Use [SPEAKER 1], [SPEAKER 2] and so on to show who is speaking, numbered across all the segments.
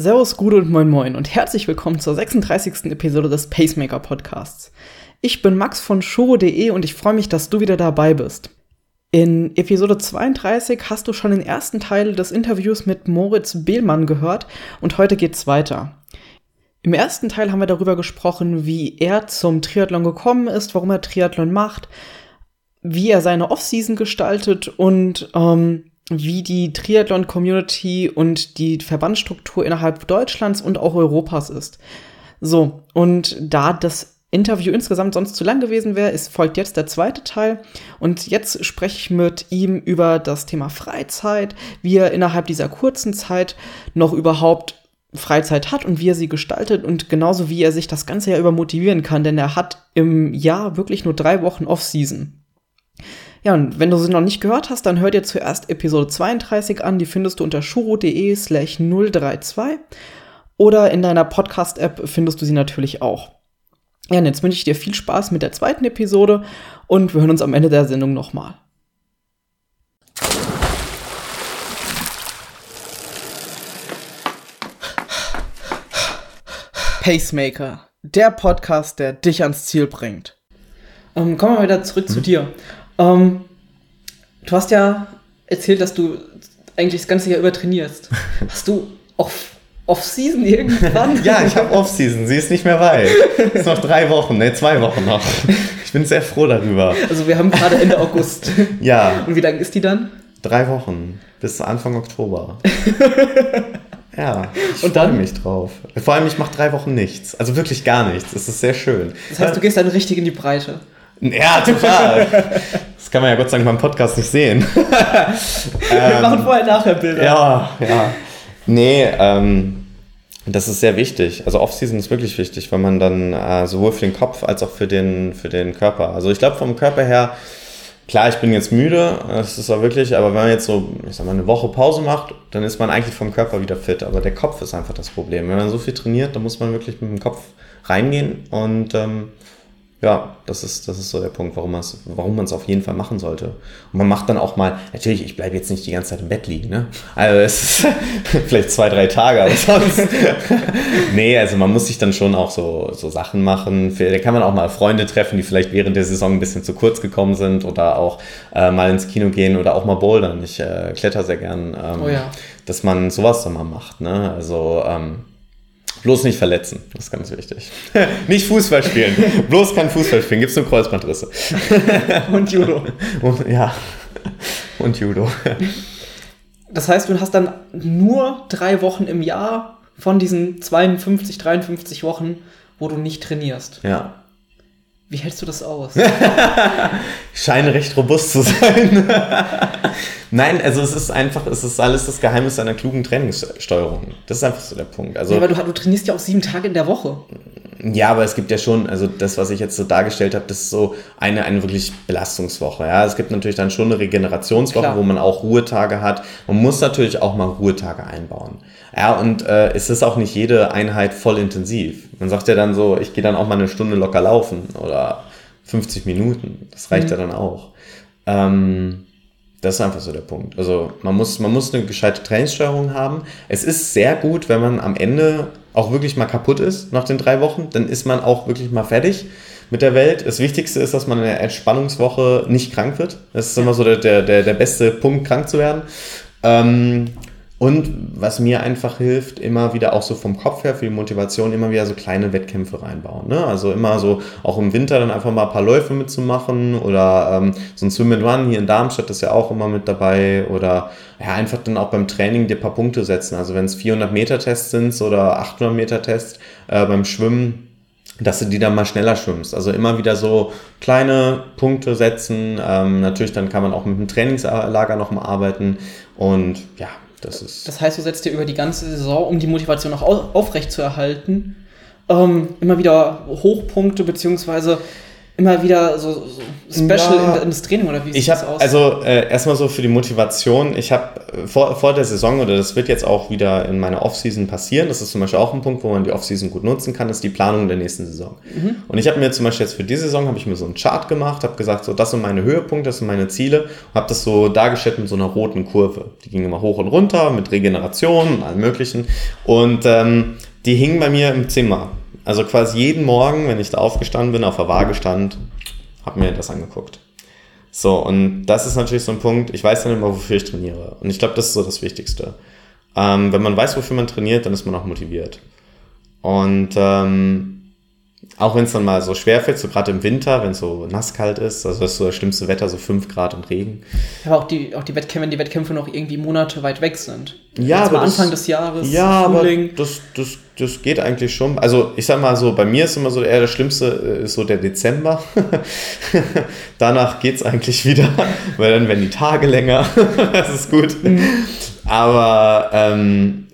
[SPEAKER 1] Servus, Gude und Moin Moin und herzlich willkommen zur 36. Episode des Pacemaker Podcasts. Ich bin Max von Shuro.de und ich freue mich, dass du wieder dabei bist. In Episode 32 hast du schon den ersten Teil des Interviews mit Moritz Behlmann gehört und heute geht's weiter. Im ersten Teil haben wir darüber gesprochen, wie er zum Triathlon gekommen ist, warum er Triathlon macht, wie er seine Offseason gestaltet und ähm, wie die Triathlon-Community und die Verbandsstruktur innerhalb Deutschlands und auch Europas ist. So, und da das Interview insgesamt sonst zu lang gewesen wäre, ist, folgt jetzt der zweite Teil. Und jetzt spreche ich mit ihm über das Thema Freizeit, wie er innerhalb dieser kurzen Zeit noch überhaupt Freizeit hat und wie er sie gestaltet und genauso wie er sich das ganze Jahr über motivieren kann, denn er hat im Jahr wirklich nur drei Wochen Off-Season. Ja, und wenn du sie noch nicht gehört hast, dann hör dir zuerst Episode 32 an. Die findest du unter shuro.de slash 032. Oder in deiner Podcast-App findest du sie natürlich auch. Ja, und jetzt wünsche ich dir viel Spaß mit der zweiten Episode und wir hören uns am Ende der Sendung nochmal. Pacemaker, der Podcast, der dich ans Ziel bringt. Ähm, kommen wir wieder zurück hm. zu dir. Ähm, du hast ja erzählt, dass du eigentlich das ganze Jahr über trainierst. Hast du off, Off-Season irgendwann?
[SPEAKER 2] ja, ich habe Off-Season. Sie ist nicht mehr weit. Es ist noch drei Wochen, ne, zwei Wochen noch. Ich bin sehr froh darüber.
[SPEAKER 1] Also wir haben gerade Ende August.
[SPEAKER 2] ja.
[SPEAKER 1] Und wie lange ist die dann?
[SPEAKER 2] Drei Wochen. Bis Anfang Oktober. Ja, ich und freue mich drauf. Vor allem, ich mache drei Wochen nichts. Also wirklich gar nichts. Es ist sehr schön.
[SPEAKER 1] Das heißt, du gehst dann richtig in die Breite.
[SPEAKER 2] Ja, total. Das kann man ja Gott sei Dank beim Podcast nicht sehen.
[SPEAKER 1] Wir ähm, machen vorher nachher Bilder.
[SPEAKER 2] Ja, ja. Nee, ähm, das ist sehr wichtig. Also Off-Season ist wirklich wichtig, weil man dann äh, sowohl für den Kopf als auch für den, für den Körper. Also ich glaube vom Körper her, klar, ich bin jetzt müde, das ist auch wirklich, aber wenn man jetzt so, ich sag mal, eine Woche Pause macht, dann ist man eigentlich vom Körper wieder fit. Aber der Kopf ist einfach das Problem. Wenn man so viel trainiert, dann muss man wirklich mit dem Kopf reingehen und ähm, ja, das ist, das ist so der Punkt, warum, warum man es auf jeden Fall machen sollte. Und man macht dann auch mal, natürlich, ich bleibe jetzt nicht die ganze Zeit im Bett liegen, ne? Also es ist vielleicht zwei, drei Tage, aber sonst. nee, also man muss sich dann schon auch so, so Sachen machen. Da kann man auch mal Freunde treffen, die vielleicht während der Saison ein bisschen zu kurz gekommen sind oder auch äh, mal ins Kino gehen oder auch mal bouldern. Ich äh, kletter sehr gern. Ähm,
[SPEAKER 1] oh ja.
[SPEAKER 2] Dass man sowas dann mal macht, ne? Also, ähm, Bloß nicht verletzen, das ist ganz wichtig. nicht Fußball spielen. Bloß kein Fußball spielen, gibt es nur Kreuzbandrisse.
[SPEAKER 1] Und Judo.
[SPEAKER 2] Und, ja, und Judo.
[SPEAKER 1] Das heißt, du hast dann nur drei Wochen im Jahr von diesen 52, 53 Wochen, wo du nicht trainierst.
[SPEAKER 2] Ja.
[SPEAKER 1] Wie hältst du das aus?
[SPEAKER 2] ich scheine recht robust zu sein. Nein, also es ist einfach, es ist alles das Geheimnis einer klugen Trainingssteuerung. Das ist einfach so der Punkt. Also,
[SPEAKER 1] ja, aber du, du trainierst ja auch sieben Tage in der Woche.
[SPEAKER 2] Ja, aber es gibt ja schon, also das, was ich jetzt so dargestellt habe, das ist so eine, eine wirklich Belastungswoche. Ja, es gibt natürlich dann schon eine Regenerationswoche, Klar. wo man auch Ruhetage hat. Man muss natürlich auch mal Ruhetage einbauen. Ja, und äh, es ist auch nicht jede Einheit voll intensiv. Man sagt ja dann so, ich gehe dann auch mal eine Stunde locker laufen oder 50 Minuten. Das reicht mhm. ja dann auch. Ähm, das ist einfach so der Punkt. Also man muss, man muss eine gescheite Trainingssteuerung haben. Es ist sehr gut, wenn man am Ende auch wirklich mal kaputt ist nach den drei Wochen. Dann ist man auch wirklich mal fertig mit der Welt. Das Wichtigste ist, dass man in der Entspannungswoche nicht krank wird. Das ist immer so der, der, der beste Punkt, krank zu werden. Ähm, und was mir einfach hilft, immer wieder auch so vom Kopf her für die Motivation, immer wieder so kleine Wettkämpfe reinbauen. Ne? Also immer so auch im Winter dann einfach mal ein paar Läufe mitzumachen oder ähm, so ein Swim and Run hier in Darmstadt ist ja auch immer mit dabei oder ja, einfach dann auch beim Training dir ein paar Punkte setzen. Also wenn es 400 Meter Tests sind oder 800 Meter Tests äh, beim Schwimmen, dass du die dann mal schneller schwimmst. Also immer wieder so kleine Punkte setzen. Ähm, natürlich dann kann man auch mit dem Trainingslager nochmal arbeiten und ja, das, ist
[SPEAKER 1] das heißt, du setzt dir über die ganze Saison, um die Motivation auch aufrecht zu erhalten, ähm, immer wieder Hochpunkte, beziehungsweise immer wieder so, so Special ja, in, ins Training oder wie
[SPEAKER 2] sieht ich hab, das aus? Also äh, erstmal so für die Motivation. Ich habe äh, vor, vor der Saison oder das wird jetzt auch wieder in meiner Offseason passieren. Das ist zum Beispiel auch ein Punkt, wo man die Offseason gut nutzen kann, ist die Planung der nächsten Saison. Mhm. Und ich habe mir zum Beispiel jetzt für diese Saison habe ich mir so einen Chart gemacht, habe gesagt, so das sind meine Höhepunkte, das sind meine Ziele, habe das so dargestellt mit so einer roten Kurve. Die ging immer hoch und runter mit Regeneration und allem Möglichen. Und ähm, die hingen bei mir im Zimmer. Also quasi jeden Morgen, wenn ich da aufgestanden bin, auf der Waage stand, habe mir das angeguckt. So, und das ist natürlich so ein Punkt, ich weiß dann immer, wofür ich trainiere. Und ich glaube, das ist so das Wichtigste. Ähm, wenn man weiß, wofür man trainiert, dann ist man auch motiviert. Und ähm, auch wenn es dann mal so schwer fällt, so gerade im Winter, wenn es so nasskalt ist, also das ist so das schlimmste Wetter, so 5 Grad und Regen.
[SPEAKER 1] Aber auch die, auch die Wettkämpfe, wenn die Wettkämpfe noch irgendwie Monate weit weg sind.
[SPEAKER 2] Ja, aber
[SPEAKER 1] Anfang das, des Jahres,
[SPEAKER 2] ja, Frühling. aber das, das, das geht eigentlich schon. Also ich sag mal so, bei mir ist immer so eher das Schlimmste äh, ist so der Dezember. Danach geht es eigentlich wieder, weil dann werden die Tage länger. das ist gut. Mhm. Aber ähm,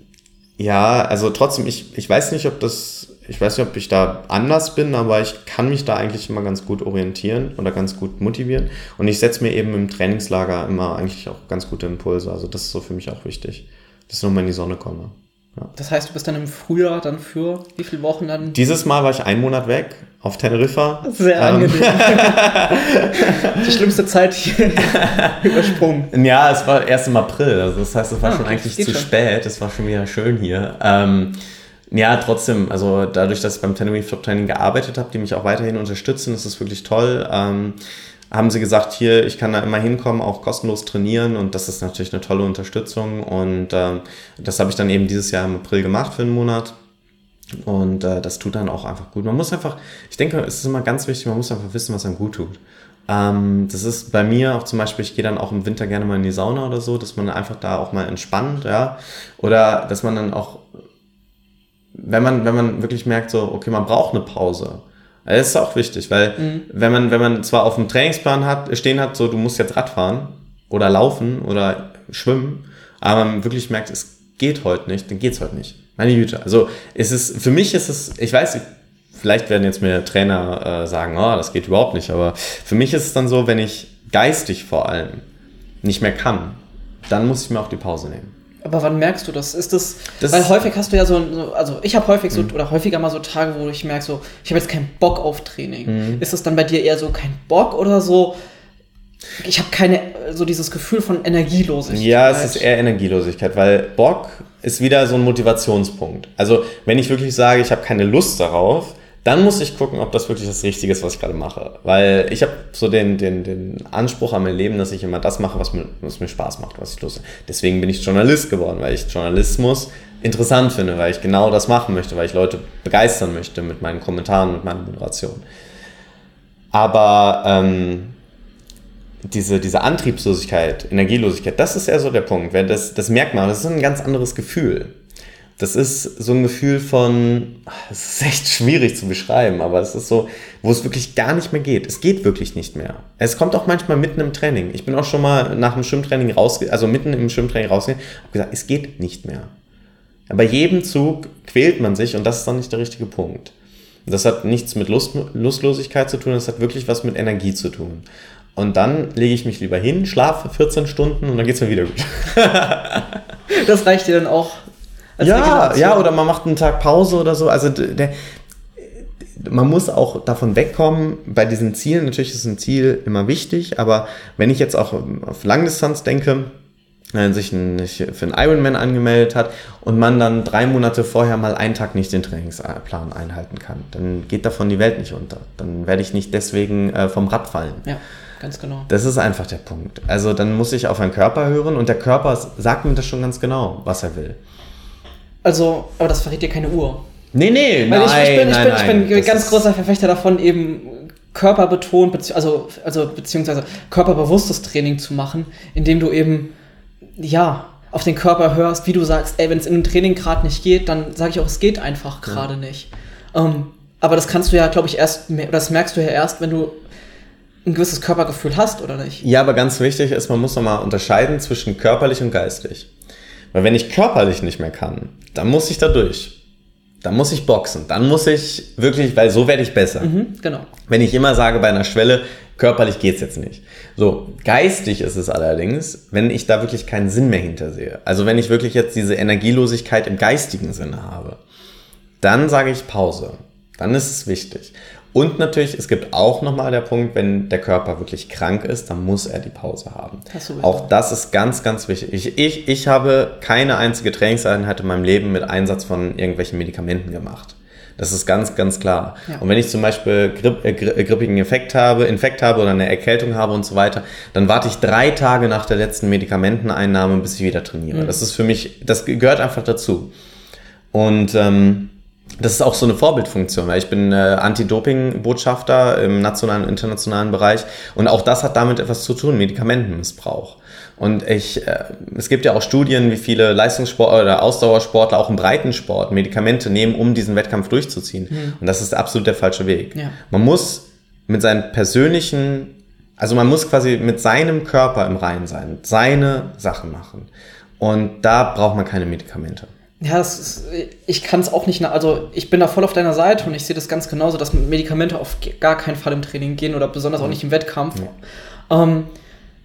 [SPEAKER 2] ja, also trotzdem, ich, ich weiß nicht, ob das ich weiß nicht, ob ich da anders bin, aber ich kann mich da eigentlich immer ganz gut orientieren oder ganz gut motivieren. Und ich setze mir eben im Trainingslager immer eigentlich auch ganz gute Impulse. Also das ist so für mich auch wichtig, dass ich nochmal in die Sonne komme.
[SPEAKER 1] Ja. Das heißt, du bist dann im Frühjahr dann für wie viele Wochen dann?
[SPEAKER 2] Dieses Mal war ich einen Monat weg auf Teneriffa.
[SPEAKER 1] Sehr ähm. angenehm. Die schlimmste Zeit hier übersprungen.
[SPEAKER 2] Ja, es war erst im April. Also das heißt, es war ah, schon eigentlich zu spät. Es war schon wieder schön hier. Ähm, ja, trotzdem, also dadurch, dass ich beim Tenerife Top Training gearbeitet habe, die mich auch weiterhin unterstützen, das ist wirklich toll. Ähm, haben sie gesagt, hier, ich kann da immer hinkommen, auch kostenlos trainieren und das ist natürlich eine tolle Unterstützung und ähm, das habe ich dann eben dieses Jahr im April gemacht für einen Monat und äh, das tut dann auch einfach gut. Man muss einfach, ich denke, es ist immer ganz wichtig, man muss einfach wissen, was einem gut tut. Ähm, das ist bei mir auch zum Beispiel, ich gehe dann auch im Winter gerne mal in die Sauna oder so, dass man einfach da auch mal entspannt, ja, oder dass man dann auch wenn man, wenn man wirklich merkt, so, okay, man braucht eine Pause. Das ist auch wichtig, weil mhm. wenn man, wenn man zwar auf dem Trainingsplan hat, stehen hat, so, du musst jetzt Radfahren oder laufen oder schwimmen, aber man wirklich merkt, es geht heute nicht, dann geht's heute nicht. Meine Güte. Also, es ist, für mich ist es, ich weiß, vielleicht werden jetzt mir Trainer äh, sagen, oh, das geht überhaupt nicht, aber für mich ist es dann so, wenn ich geistig vor allem nicht mehr kann, dann muss ich mir auch die Pause nehmen.
[SPEAKER 1] Aber wann merkst du das? Ist das, das weil häufig hast du ja so, also ich habe häufig so mhm. oder häufiger mal so Tage, wo ich merke so, ich habe jetzt keinen Bock auf Training. Mhm. Ist das dann bei dir eher so kein Bock oder so? Ich habe keine so dieses Gefühl von Energielosigkeit.
[SPEAKER 2] Ja, es ist eher Energielosigkeit, weil Bock ist wieder so ein Motivationspunkt. Also wenn ich wirklich sage, ich habe keine Lust darauf, dann muss ich gucken, ob das wirklich das Richtige ist, was ich gerade mache. Weil ich habe so den, den, den Anspruch an mein Leben, dass ich immer das mache, was mir, was mir Spaß macht, was ich Lust. Deswegen bin ich Journalist geworden, weil ich Journalismus interessant finde, weil ich genau das machen möchte, weil ich Leute begeistern möchte mit meinen Kommentaren, mit meiner Moderation. Aber ähm, diese, diese Antriebslosigkeit, Energielosigkeit, das ist eher so der Punkt. Das, das merkt man, das ist ein ganz anderes Gefühl. Das ist so ein Gefühl von, es ist echt schwierig zu beschreiben, aber es ist so, wo es wirklich gar nicht mehr geht. Es geht wirklich nicht mehr. Es kommt auch manchmal mitten im Training. Ich bin auch schon mal nach dem Schwimmtraining rausgegangen, also mitten im Schwimmtraining rausgegangen, habe gesagt, es geht nicht mehr. bei jedem Zug quält man sich und das ist dann nicht der richtige Punkt. Das hat nichts mit Lust, Lustlosigkeit zu tun, das hat wirklich was mit Energie zu tun. Und dann lege ich mich lieber hin, schlafe 14 Stunden und dann geht es mir wieder gut.
[SPEAKER 1] das reicht dir dann auch
[SPEAKER 2] ja, ja, oder man macht einen Tag Pause oder so. Also der, man muss auch davon wegkommen, bei diesen Zielen, natürlich ist ein Ziel immer wichtig, aber wenn ich jetzt auch auf Langdistanz denke, wenn sich ein, für einen Ironman angemeldet hat und man dann drei Monate vorher mal einen Tag nicht den Trainingsplan einhalten kann, dann geht davon die Welt nicht unter. Dann werde ich nicht deswegen äh, vom Rad fallen.
[SPEAKER 1] Ja, ganz genau.
[SPEAKER 2] Das ist einfach der Punkt. Also dann muss ich auf meinen Körper hören und der Körper sagt mir das schon ganz genau, was er will.
[SPEAKER 1] Also, aber das verrät dir keine Uhr.
[SPEAKER 2] Nee, nee,
[SPEAKER 1] Weil
[SPEAKER 2] nein,
[SPEAKER 1] ich, ich bin,
[SPEAKER 2] nein,
[SPEAKER 1] ich bin, ich bin ein ganz großer Verfechter davon, eben körperbetont, bezieh also, also beziehungsweise körperbewusstes Training zu machen, indem du eben, ja, auf den Körper hörst, wie du sagst, ey, wenn es in einem Training gerade nicht geht, dann sage ich auch, es geht einfach gerade ja. nicht. Ähm, aber das kannst du ja, glaube ich, erst, das merkst du ja erst, wenn du ein gewisses Körpergefühl hast, oder nicht?
[SPEAKER 2] Ja, aber ganz wichtig ist, man muss nochmal unterscheiden zwischen körperlich und geistig. Weil wenn ich körperlich nicht mehr kann, dann muss ich da durch. dann muss ich boxen. Dann muss ich wirklich, weil so werde ich besser.
[SPEAKER 1] Mhm, genau.
[SPEAKER 2] Wenn ich immer sage bei einer Schwelle, körperlich geht es jetzt nicht. So, geistig ist es allerdings, wenn ich da wirklich keinen Sinn mehr hintersehe. Also wenn ich wirklich jetzt diese Energielosigkeit im geistigen Sinne habe, dann sage ich Pause. Dann ist es wichtig. Und natürlich, es gibt auch nochmal der Punkt, wenn der Körper wirklich krank ist, dann muss er die Pause haben. Das auch das ist ganz, ganz wichtig. Ich, ich, ich habe keine einzige Trainingseinheit in meinem Leben mit Einsatz von irgendwelchen Medikamenten gemacht. Das ist ganz, ganz klar. Ja. Und wenn ich zum Beispiel Gripp, äh, äh grippigen Effekt habe, Infekt habe oder eine Erkältung habe und so weiter, dann warte ich drei Tage nach der letzten Medikamenteneinnahme, bis ich wieder trainiere. Mhm. Das ist für mich, das gehört einfach dazu. Und ähm, das ist auch so eine Vorbildfunktion, weil ich bin äh, Anti-Doping-Botschafter im nationalen und internationalen Bereich und auch das hat damit etwas zu tun, Medikamentenmissbrauch. Und ich, äh, es gibt ja auch Studien, wie viele Leistungssport oder Ausdauersportler auch im Breitensport Medikamente nehmen, um diesen Wettkampf durchzuziehen. Mhm. Und das ist absolut der falsche Weg. Ja. Man muss mit seinen persönlichen, also man muss quasi mit seinem Körper im Reinen sein, seine Sachen machen. Und da braucht man keine Medikamente.
[SPEAKER 1] Ja, ist, ich kann es auch nicht, also ich bin da voll auf deiner Seite und ich sehe das ganz genauso, dass Medikamente auf gar keinen Fall im Training gehen oder besonders auch nicht im Wettkampf. Ja. Ähm,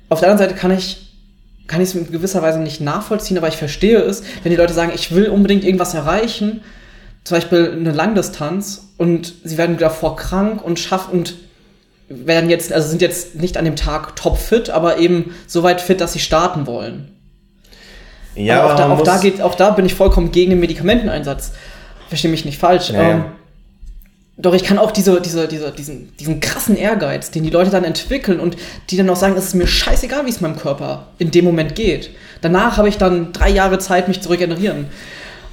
[SPEAKER 1] auf der anderen Seite kann ich kann ich es in gewisser Weise nicht nachvollziehen, aber ich verstehe es, wenn die Leute sagen, ich will unbedingt irgendwas erreichen, zum Beispiel eine Langdistanz und sie werden davor krank und schaffen und werden jetzt, also sind jetzt nicht an dem Tag topfit, aber eben so weit fit, dass sie starten wollen. Ja, auch da, auch, da geht, auch da bin ich vollkommen gegen den Medikamenteneinsatz. Verstehe mich nicht falsch. Ja, ähm, doch ich kann auch diese, diese, diese, diesen, diesen krassen Ehrgeiz, den die Leute dann entwickeln und die dann auch sagen, es ist mir scheißegal, wie es meinem Körper in dem Moment geht. Danach habe ich dann drei Jahre Zeit, mich zu regenerieren.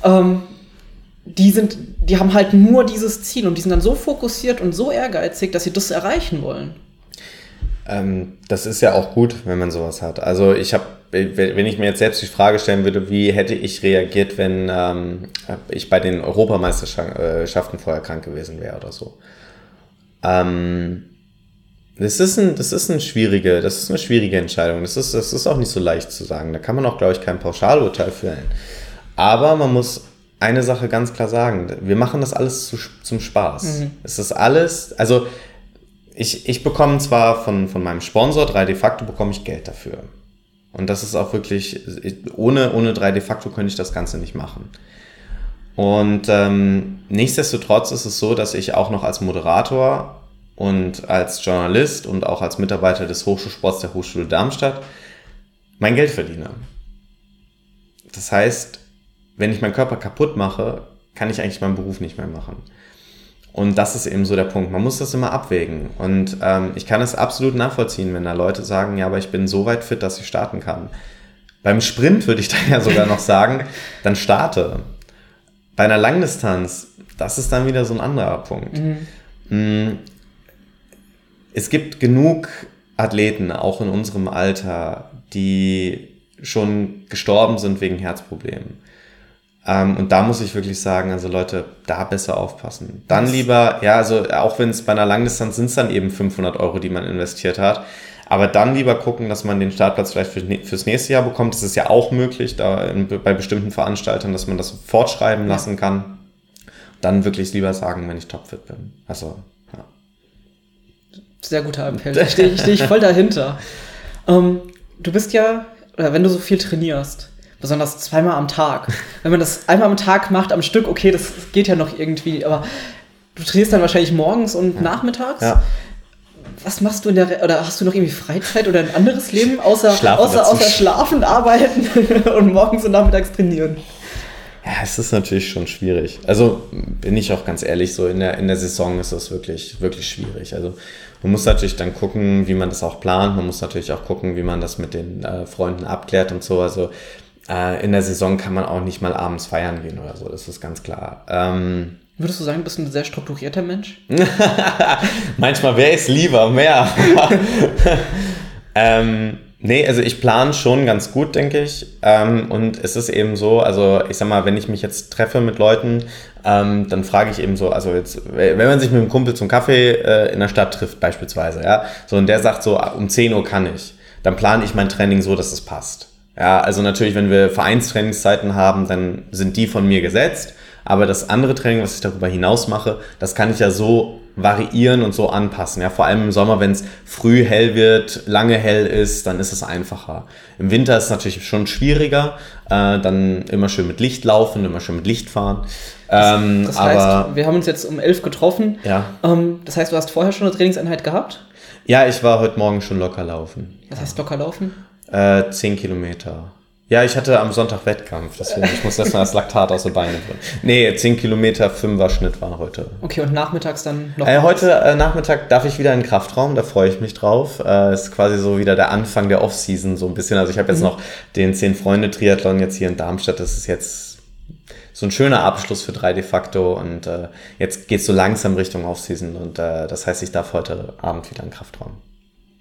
[SPEAKER 1] Ähm, die sind, die haben halt nur dieses Ziel und die sind dann so fokussiert und so ehrgeizig, dass sie das erreichen wollen.
[SPEAKER 2] Ähm, das ist ja auch gut, wenn man sowas hat. Also ich habe wenn ich mir jetzt selbst die Frage stellen würde, wie hätte ich reagiert, wenn ähm, ich bei den Europameisterschaften vorher krank gewesen wäre oder so. Ähm, das ist, ein, das ist eine schwierige, das ist eine schwierige Entscheidung. Das ist, das ist auch nicht so leicht zu sagen. Da kann man auch, glaube ich, kein Pauschalurteil fällen. Aber man muss eine Sache ganz klar sagen. Wir machen das alles zu, zum Spaß. Mhm. Es ist alles, also ich, ich bekomme zwar von, von meinem Sponsor, 3D Facto, bekomme ich Geld dafür. Und das ist auch wirklich, ohne, ohne 3D Facto könnte ich das Ganze nicht machen. Und ähm, nichtsdestotrotz ist es so, dass ich auch noch als Moderator und als Journalist und auch als Mitarbeiter des Hochschulsports der Hochschule Darmstadt mein Geld verdiene. Das heißt, wenn ich meinen Körper kaputt mache, kann ich eigentlich meinen Beruf nicht mehr machen. Und das ist eben so der Punkt. Man muss das immer abwägen. Und ähm, ich kann es absolut nachvollziehen, wenn da Leute sagen, ja, aber ich bin so weit fit, dass ich starten kann. Beim Sprint würde ich dann ja sogar noch sagen, dann starte. Bei einer Langdistanz, das ist dann wieder so ein anderer Punkt. Mhm. Mm, es gibt genug Athleten, auch in unserem Alter, die schon gestorben sind wegen Herzproblemen. Ähm, und da muss ich wirklich sagen, also Leute, da besser aufpassen. Dann lieber, ja, also auch wenn es bei einer Langdistanz sind es dann eben 500 Euro, die man investiert hat. Aber dann lieber gucken, dass man den Startplatz vielleicht für, fürs nächste Jahr bekommt. Das ist ja auch möglich, da in, bei bestimmten Veranstaltern, dass man das fortschreiben ja. lassen kann. Dann wirklich lieber sagen, wenn ich topfit bin. Also, ja.
[SPEAKER 1] Sehr guter Appell. Da stehe ich, steh ich voll dahinter. Ähm, du bist ja, oder wenn du so viel trainierst, besonders zweimal am Tag. Wenn man das einmal am Tag macht, am Stück, okay, das geht ja noch irgendwie, aber du trainierst dann wahrscheinlich morgens und ja. nachmittags. Ja. Was machst du in der, Re oder hast du noch irgendwie Freizeit oder ein anderes Leben, außer, schlafen, außer, außer schlafen, arbeiten und morgens und nachmittags trainieren?
[SPEAKER 2] Ja, es ist natürlich schon schwierig. Also bin ich auch ganz ehrlich, so in der, in der Saison ist das wirklich, wirklich schwierig. Also man muss natürlich dann gucken, wie man das auch plant. Man muss natürlich auch gucken, wie man das mit den äh, Freunden abklärt und so. Also äh, in der Saison kann man auch nicht mal abends feiern gehen oder so, das ist ganz klar. Ähm,
[SPEAKER 1] Würdest du sagen, du bist ein sehr strukturierter Mensch?
[SPEAKER 2] Manchmal wäre es lieber, mehr. ähm, nee, also ich plane schon ganz gut, denke ich. Ähm, und es ist eben so, also ich sag mal, wenn ich mich jetzt treffe mit Leuten, ähm, dann frage ich eben so, also jetzt, wenn man sich mit einem Kumpel zum Kaffee äh, in der Stadt trifft, beispielsweise, ja, so und der sagt so, um 10 Uhr kann ich, dann plane ich mein Training so, dass es passt. Ja, also natürlich, wenn wir Vereinstrainingszeiten haben, dann sind die von mir gesetzt. Aber das andere Training, was ich darüber hinaus mache, das kann ich ja so variieren und so anpassen. Ja, vor allem im Sommer, wenn es früh hell wird, lange hell ist, dann ist es einfacher. Im Winter ist es natürlich schon schwieriger. Äh, dann immer schön mit Licht laufen, immer schön mit Licht fahren.
[SPEAKER 1] Ähm, das, das heißt, wir haben uns jetzt um elf getroffen.
[SPEAKER 2] Ja.
[SPEAKER 1] Ähm, das heißt, du hast vorher schon eine Trainingseinheit gehabt?
[SPEAKER 2] Ja, ich war heute Morgen schon locker laufen.
[SPEAKER 1] Was heißt locker laufen?
[SPEAKER 2] Äh, zehn Kilometer. Ja, ich hatte am Sonntag Wettkampf, deswegen ich muss erstmal das Laktat aus den Beinen bringen. Nee, 10 Kilometer, 5er Schnitt war heute.
[SPEAKER 1] Okay, und nachmittags dann
[SPEAKER 2] noch? Äh, heute äh, Nachmittag darf ich wieder in den Kraftraum, da freue ich mich drauf. Äh, ist quasi so wieder der Anfang der Off-Season so ein bisschen. Also ich habe jetzt mhm. noch den 10-Freunde-Triathlon jetzt hier in Darmstadt, das ist jetzt so ein schöner Abschluss für drei de facto und äh, jetzt geht es so langsam Richtung Off-Season und äh, das heißt, ich darf heute Abend wieder in den Kraftraum.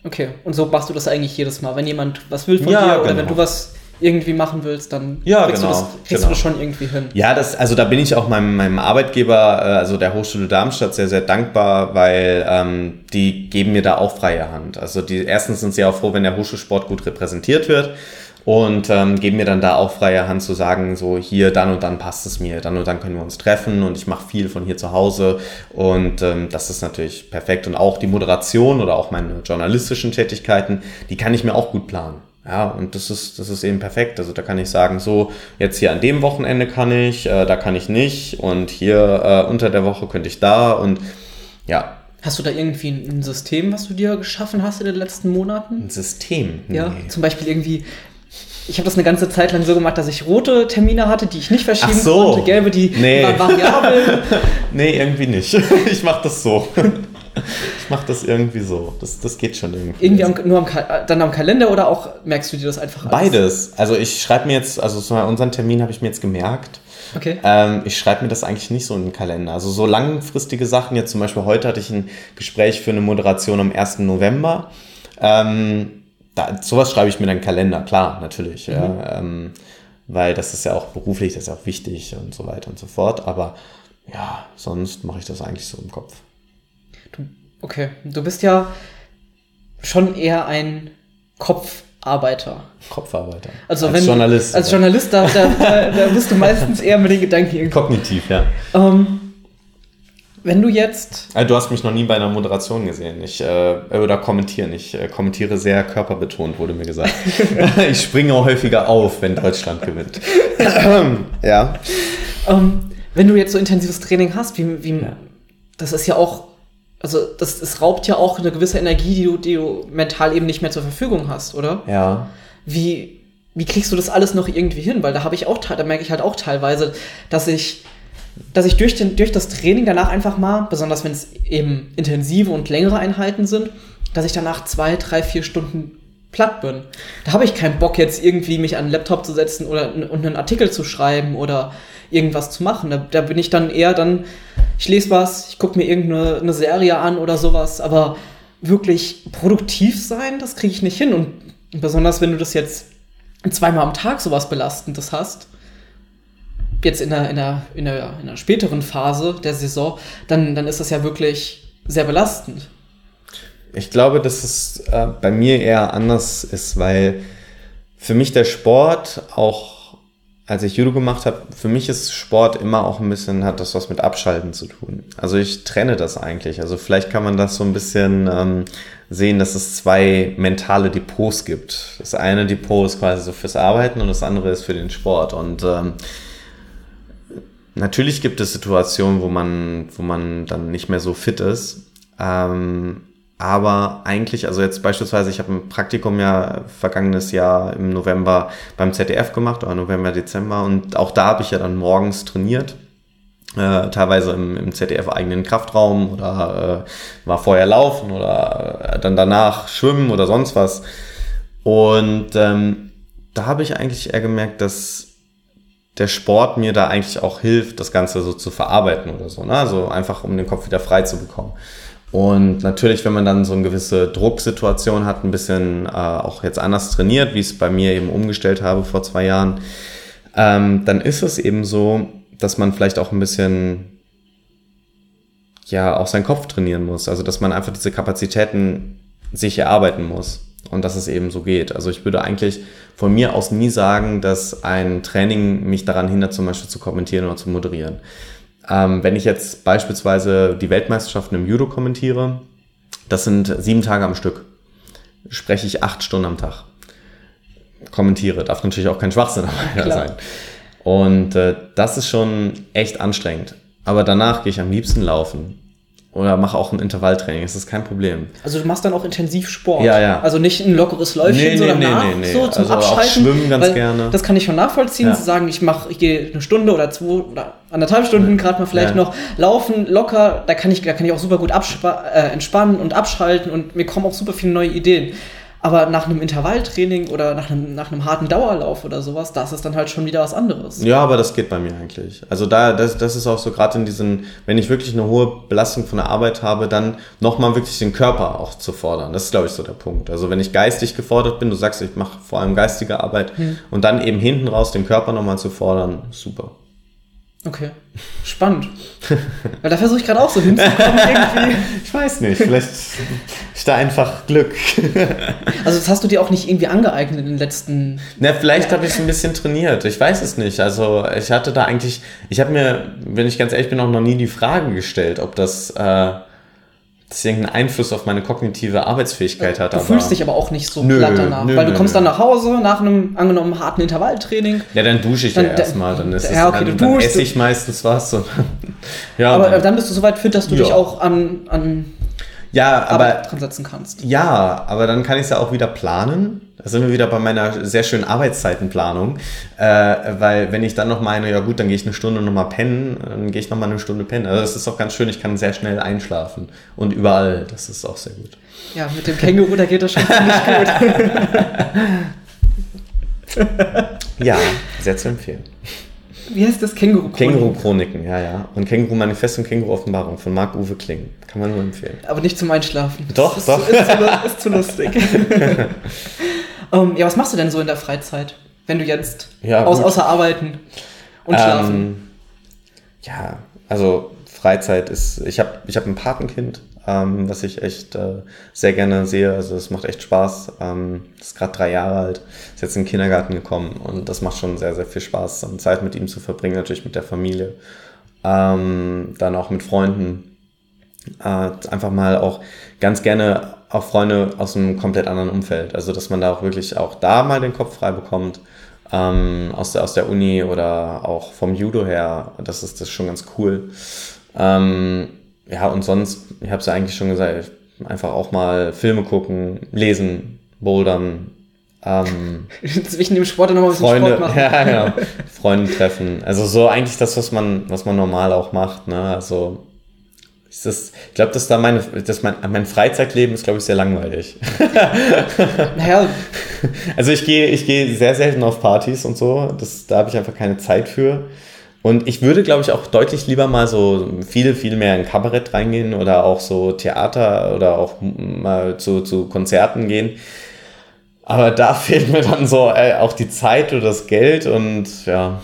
[SPEAKER 1] Okay, und so machst du das eigentlich jedes Mal, wenn jemand was will von ja, dir oder genau. wenn du was irgendwie machen willst, dann
[SPEAKER 2] ja, kriegst, genau,
[SPEAKER 1] du, das, kriegst
[SPEAKER 2] genau.
[SPEAKER 1] du das schon irgendwie hin.
[SPEAKER 2] Ja, das, also da bin ich auch meinem, meinem Arbeitgeber, äh, also der Hochschule Darmstadt, sehr, sehr dankbar, weil ähm, die geben mir da auch freie Hand. Also die erstens sind sie auch froh, wenn der Hochschulsport gut repräsentiert wird und ähm, geben mir dann da auch freie Hand zu sagen, so hier, dann und dann passt es mir, dann und dann können wir uns treffen und ich mache viel von hier zu Hause und ähm, das ist natürlich perfekt und auch die Moderation oder auch meine journalistischen Tätigkeiten, die kann ich mir auch gut planen. Ja, und das ist, das ist eben perfekt. Also da kann ich sagen, so, jetzt hier an dem Wochenende kann ich, äh, da kann ich nicht und hier äh, unter der Woche könnte ich da und ja.
[SPEAKER 1] Hast du da irgendwie ein System, was du dir geschaffen hast in den letzten Monaten?
[SPEAKER 2] Ein System?
[SPEAKER 1] Nee. Ja, zum Beispiel irgendwie, ich habe das eine ganze Zeit lang so gemacht, dass ich rote Termine hatte, die ich nicht verschieben
[SPEAKER 2] so.
[SPEAKER 1] konnte, gelbe, die
[SPEAKER 2] nee.
[SPEAKER 1] waren variabel.
[SPEAKER 2] nee, irgendwie nicht. Ich mache das so. Ich mache das irgendwie so. Das, das geht schon irgendwie.
[SPEAKER 1] Irgendwie am, nur am, dann am Kalender oder auch merkst du dir das einfach
[SPEAKER 2] alles? Beides. Also ich schreibe mir jetzt, also so unseren Termin habe ich mir jetzt gemerkt.
[SPEAKER 1] Okay.
[SPEAKER 2] Ähm, ich schreibe mir das eigentlich nicht so in den Kalender. Also so langfristige Sachen, jetzt zum Beispiel heute hatte ich ein Gespräch für eine Moderation am 1. November. Ähm, da, sowas schreibe ich mir in den Kalender, klar, natürlich. Mhm. Ja, ähm, weil das ist ja auch beruflich, das ist ja auch wichtig und so weiter und so fort. Aber ja, sonst mache ich das eigentlich so im Kopf.
[SPEAKER 1] Okay, du bist ja schon eher ein Kopfarbeiter.
[SPEAKER 2] Kopfarbeiter.
[SPEAKER 1] Also als wenn, Journalist. Als Journalist, da, da, da, bist du meistens eher mit den Gedanken irgendwie.
[SPEAKER 2] Kognitiv, ja.
[SPEAKER 1] Ähm, wenn du jetzt.
[SPEAKER 2] Also du hast mich noch nie bei einer Moderation gesehen. Ich, äh, oder kommentieren. Ich äh, kommentiere sehr körperbetont, wurde mir gesagt. ich springe auch häufiger auf, wenn Deutschland gewinnt. ja.
[SPEAKER 1] Ähm, wenn du jetzt so intensives Training hast, wie, wie ja. das ist ja auch also das, das raubt ja auch eine gewisse Energie, die du, die du mental eben nicht mehr zur Verfügung hast, oder?
[SPEAKER 2] Ja.
[SPEAKER 1] Wie, wie kriegst du das alles noch irgendwie hin? Weil da habe ich auch, da merke ich halt auch teilweise, dass ich, dass ich durch, den, durch das Training danach einfach mal, besonders wenn es eben intensive und längere Einheiten sind, dass ich danach zwei, drei, vier Stunden platt bin. Da habe ich keinen Bock jetzt irgendwie mich an den Laptop zu setzen oder und einen Artikel zu schreiben oder irgendwas zu machen. Da, da bin ich dann eher dann, ich lese was, ich gucke mir irgendeine eine Serie an oder sowas, aber wirklich produktiv sein, das kriege ich nicht hin. Und besonders wenn du das jetzt zweimal am Tag sowas Belastendes hast, jetzt in der, in der, in der, in der späteren Phase der Saison, dann, dann ist das ja wirklich sehr belastend.
[SPEAKER 2] Ich glaube, dass es äh, bei mir eher anders ist, weil für mich der Sport auch als ich Judo gemacht habe, für mich ist Sport immer auch ein bisschen, hat das was mit Abschalten zu tun. Also ich trenne das eigentlich. Also vielleicht kann man das so ein bisschen ähm, sehen, dass es zwei mentale Depots gibt. Das eine Depot ist quasi so fürs Arbeiten und das andere ist für den Sport. Und ähm, natürlich gibt es Situationen, wo man, wo man dann nicht mehr so fit ist. Ähm, aber eigentlich, also jetzt beispielsweise, ich habe ein Praktikum ja vergangenes Jahr im November beim ZDF gemacht, oder November, Dezember, und auch da habe ich ja dann morgens trainiert. Äh, teilweise im, im ZDF-eigenen Kraftraum oder äh, war vorher laufen oder äh, dann danach schwimmen oder sonst was. Und ähm, da habe ich eigentlich eher gemerkt, dass der Sport mir da eigentlich auch hilft, das Ganze so zu verarbeiten oder so. Ne? Also einfach, um den Kopf wieder frei zu bekommen. Und natürlich, wenn man dann so eine gewisse Drucksituation hat, ein bisschen äh, auch jetzt anders trainiert, wie ich es bei mir eben umgestellt habe vor zwei Jahren, ähm, dann ist es eben so, dass man vielleicht auch ein bisschen ja auch seinen Kopf trainieren muss. Also dass man einfach diese Kapazitäten sich erarbeiten muss. Und dass es eben so geht. Also ich würde eigentlich von mir aus nie sagen, dass ein Training mich daran hindert, zum Beispiel zu kommentieren oder zu moderieren. Ähm, wenn ich jetzt beispielsweise die Weltmeisterschaften im Judo kommentiere, das sind sieben Tage am Stück, spreche ich acht Stunden am Tag. Kommentiere, darf natürlich auch kein Schwachsinn dabei sein. Und äh, das ist schon echt anstrengend. Aber danach gehe ich am liebsten laufen oder mache auch ein Intervalltraining, das ist kein Problem.
[SPEAKER 1] Also du machst dann auch intensiv Sport.
[SPEAKER 2] Ja, ja.
[SPEAKER 1] Also nicht ein lockeres Läufchen, nee, nee, sondern nee, nach, nee, nee. so zum also Abschalten. Auch
[SPEAKER 2] schwimmen ganz gerne.
[SPEAKER 1] Das kann ich schon nachvollziehen, ja. zu sagen, ich mache, ich gehe eine Stunde oder zwei oder anderthalb Stunden gerade mal vielleicht ja. noch laufen, locker, da kann ich, da kann ich auch super gut äh, entspannen und abschalten und mir kommen auch super viele neue Ideen. Aber nach einem Intervalltraining oder nach einem, nach einem harten Dauerlauf oder sowas, das ist dann halt schon wieder was anderes.
[SPEAKER 2] Ja, aber das geht bei mir eigentlich. Also da, das, das ist auch so gerade in diesen, wenn ich wirklich eine hohe Belastung von der Arbeit habe, dann nochmal wirklich den Körper auch zu fordern. Das ist, glaube ich, so der Punkt. Also wenn ich geistig gefordert bin, du sagst, ich mache vor allem geistige Arbeit hm. und dann eben hinten raus den Körper nochmal zu fordern, super.
[SPEAKER 1] Okay. Spannend. Weil da versuche ich gerade auch so hinzukommen irgendwie.
[SPEAKER 2] Ich weiß nicht, vielleicht ist da einfach Glück.
[SPEAKER 1] Also das hast du dir auch nicht irgendwie angeeignet in den letzten...
[SPEAKER 2] Na, vielleicht habe ich es ein bisschen trainiert. Ich weiß es nicht. Also ich hatte da eigentlich... Ich habe mir, wenn ich ganz ehrlich bin, auch noch nie die Frage gestellt, ob das... Äh, das irgendeinen Einfluss auf meine kognitive Arbeitsfähigkeit hat.
[SPEAKER 1] Du fühlst dich aber auch nicht so nö, platt danach, nö, weil du kommst nö. dann nach Hause nach einem angenommen harten Intervalltraining.
[SPEAKER 2] Ja, dann dusche ich dann, ja erstmal, dann ist ja, okay, es, dann, dann esse ich meistens was. Und,
[SPEAKER 1] ja, aber dann, dann, bist du so weit fit, dass du ja. dich auch an, an
[SPEAKER 2] ja, aber,
[SPEAKER 1] dran setzen kannst.
[SPEAKER 2] Ja, aber dann kann ich es ja auch wieder planen. Da sind wir wieder bei meiner sehr schönen Arbeitszeitenplanung. Äh, weil wenn ich dann noch meine, ja gut, dann gehe ich eine Stunde nochmal pennen, dann gehe ich nochmal eine Stunde pennen. Also das ist auch ganz schön, ich kann sehr schnell einschlafen. Und überall, das ist auch sehr gut.
[SPEAKER 1] Ja, mit dem Känguru, da geht das schon ziemlich
[SPEAKER 2] gut. ja, sehr zu empfehlen.
[SPEAKER 1] Wie heißt das? Känguru-Chroniken?
[SPEAKER 2] Känguru-Chroniken, ja, ja. Und Känguru-Manifest und Känguru-Offenbarung von Marc-Uwe Kling. Kann man nur empfehlen.
[SPEAKER 1] Aber nicht zum Einschlafen.
[SPEAKER 2] Doch,
[SPEAKER 1] ist,
[SPEAKER 2] doch.
[SPEAKER 1] Ist, ist, zu, ist zu lustig. um, ähm, ja, was machst du denn so in der Freizeit, wenn du jetzt ja, aus, außer arbeiten und schlafen? Ähm,
[SPEAKER 2] ja, also Freizeit ist, ich habe ich hab ein Patenkind, ähm, was ich echt äh, sehr gerne sehe. Also es macht echt Spaß. Ähm, ist gerade drei Jahre alt, ist jetzt in den Kindergarten gekommen und das macht schon sehr, sehr viel Spaß, dann Zeit mit ihm zu verbringen, natürlich mit der Familie, ähm, dann auch mit Freunden. Äh, einfach mal auch ganz gerne auch Freunde aus einem komplett anderen Umfeld. Also dass man da auch wirklich auch da mal den Kopf frei bekommt. Ähm, aus, der, aus der Uni oder auch vom Judo her, das ist das schon ganz cool. Ähm, ja, und sonst, ich habe es ja eigentlich schon gesagt, einfach auch mal Filme gucken, lesen, bouldern. Ähm,
[SPEAKER 1] Zwischen dem Sport und noch ein bisschen
[SPEAKER 2] Freunde,
[SPEAKER 1] Sport machen.
[SPEAKER 2] Ja, genau. Freunde treffen. Also so eigentlich das, was man, was man normal auch macht. Ne? Also ist das, ich glaube, dass da meine, dass mein, mein Freizeitleben ist, glaube ich, sehr langweilig.
[SPEAKER 1] naja.
[SPEAKER 2] Also ich gehe, ich gehe sehr selten auf Partys und so. Das, da habe ich einfach keine Zeit für. Und ich würde, glaube ich, auch deutlich lieber mal so viel, viel mehr in Kabarett reingehen oder auch so Theater oder auch mal zu, zu Konzerten gehen. Aber da fehlt mir dann so äh, auch die Zeit oder das Geld und ja,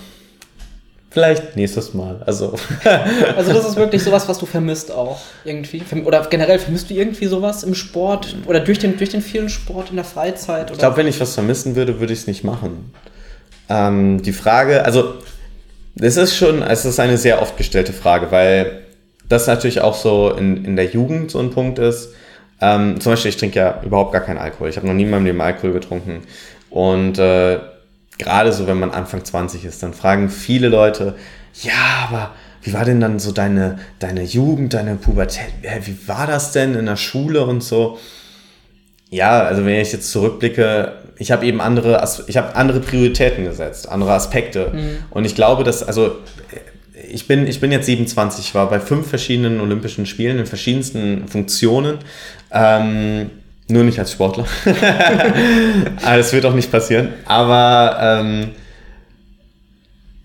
[SPEAKER 2] vielleicht nächstes Mal. Also.
[SPEAKER 1] also das ist wirklich sowas, was du vermisst auch irgendwie. Oder generell vermisst du irgendwie sowas im Sport oder durch den, durch den vielen Sport in der Freizeit? Oder?
[SPEAKER 2] Ich glaube, wenn ich was vermissen würde, würde ich es nicht machen. Ähm, die Frage, also das ist schon, es ist eine sehr oft gestellte Frage, weil das natürlich auch so in, in der Jugend so ein Punkt ist. Ähm, zum Beispiel, ich trinke ja überhaupt gar keinen Alkohol. Ich habe noch nie in meinem Leben Alkohol getrunken. Und äh, gerade so, wenn man Anfang 20 ist, dann fragen viele Leute, ja, aber wie war denn dann so deine, deine Jugend, deine Pubertät? Wie war das denn in der Schule und so? Ja, also wenn ich jetzt zurückblicke, ich habe eben andere, ich habe andere Prioritäten gesetzt, andere Aspekte. Mhm. Und ich glaube, dass, also ich bin, ich bin jetzt 27, ich war bei fünf verschiedenen Olympischen Spielen in verschiedensten Funktionen. Ähm, nur nicht als Sportler. das wird auch nicht passieren. Aber ähm,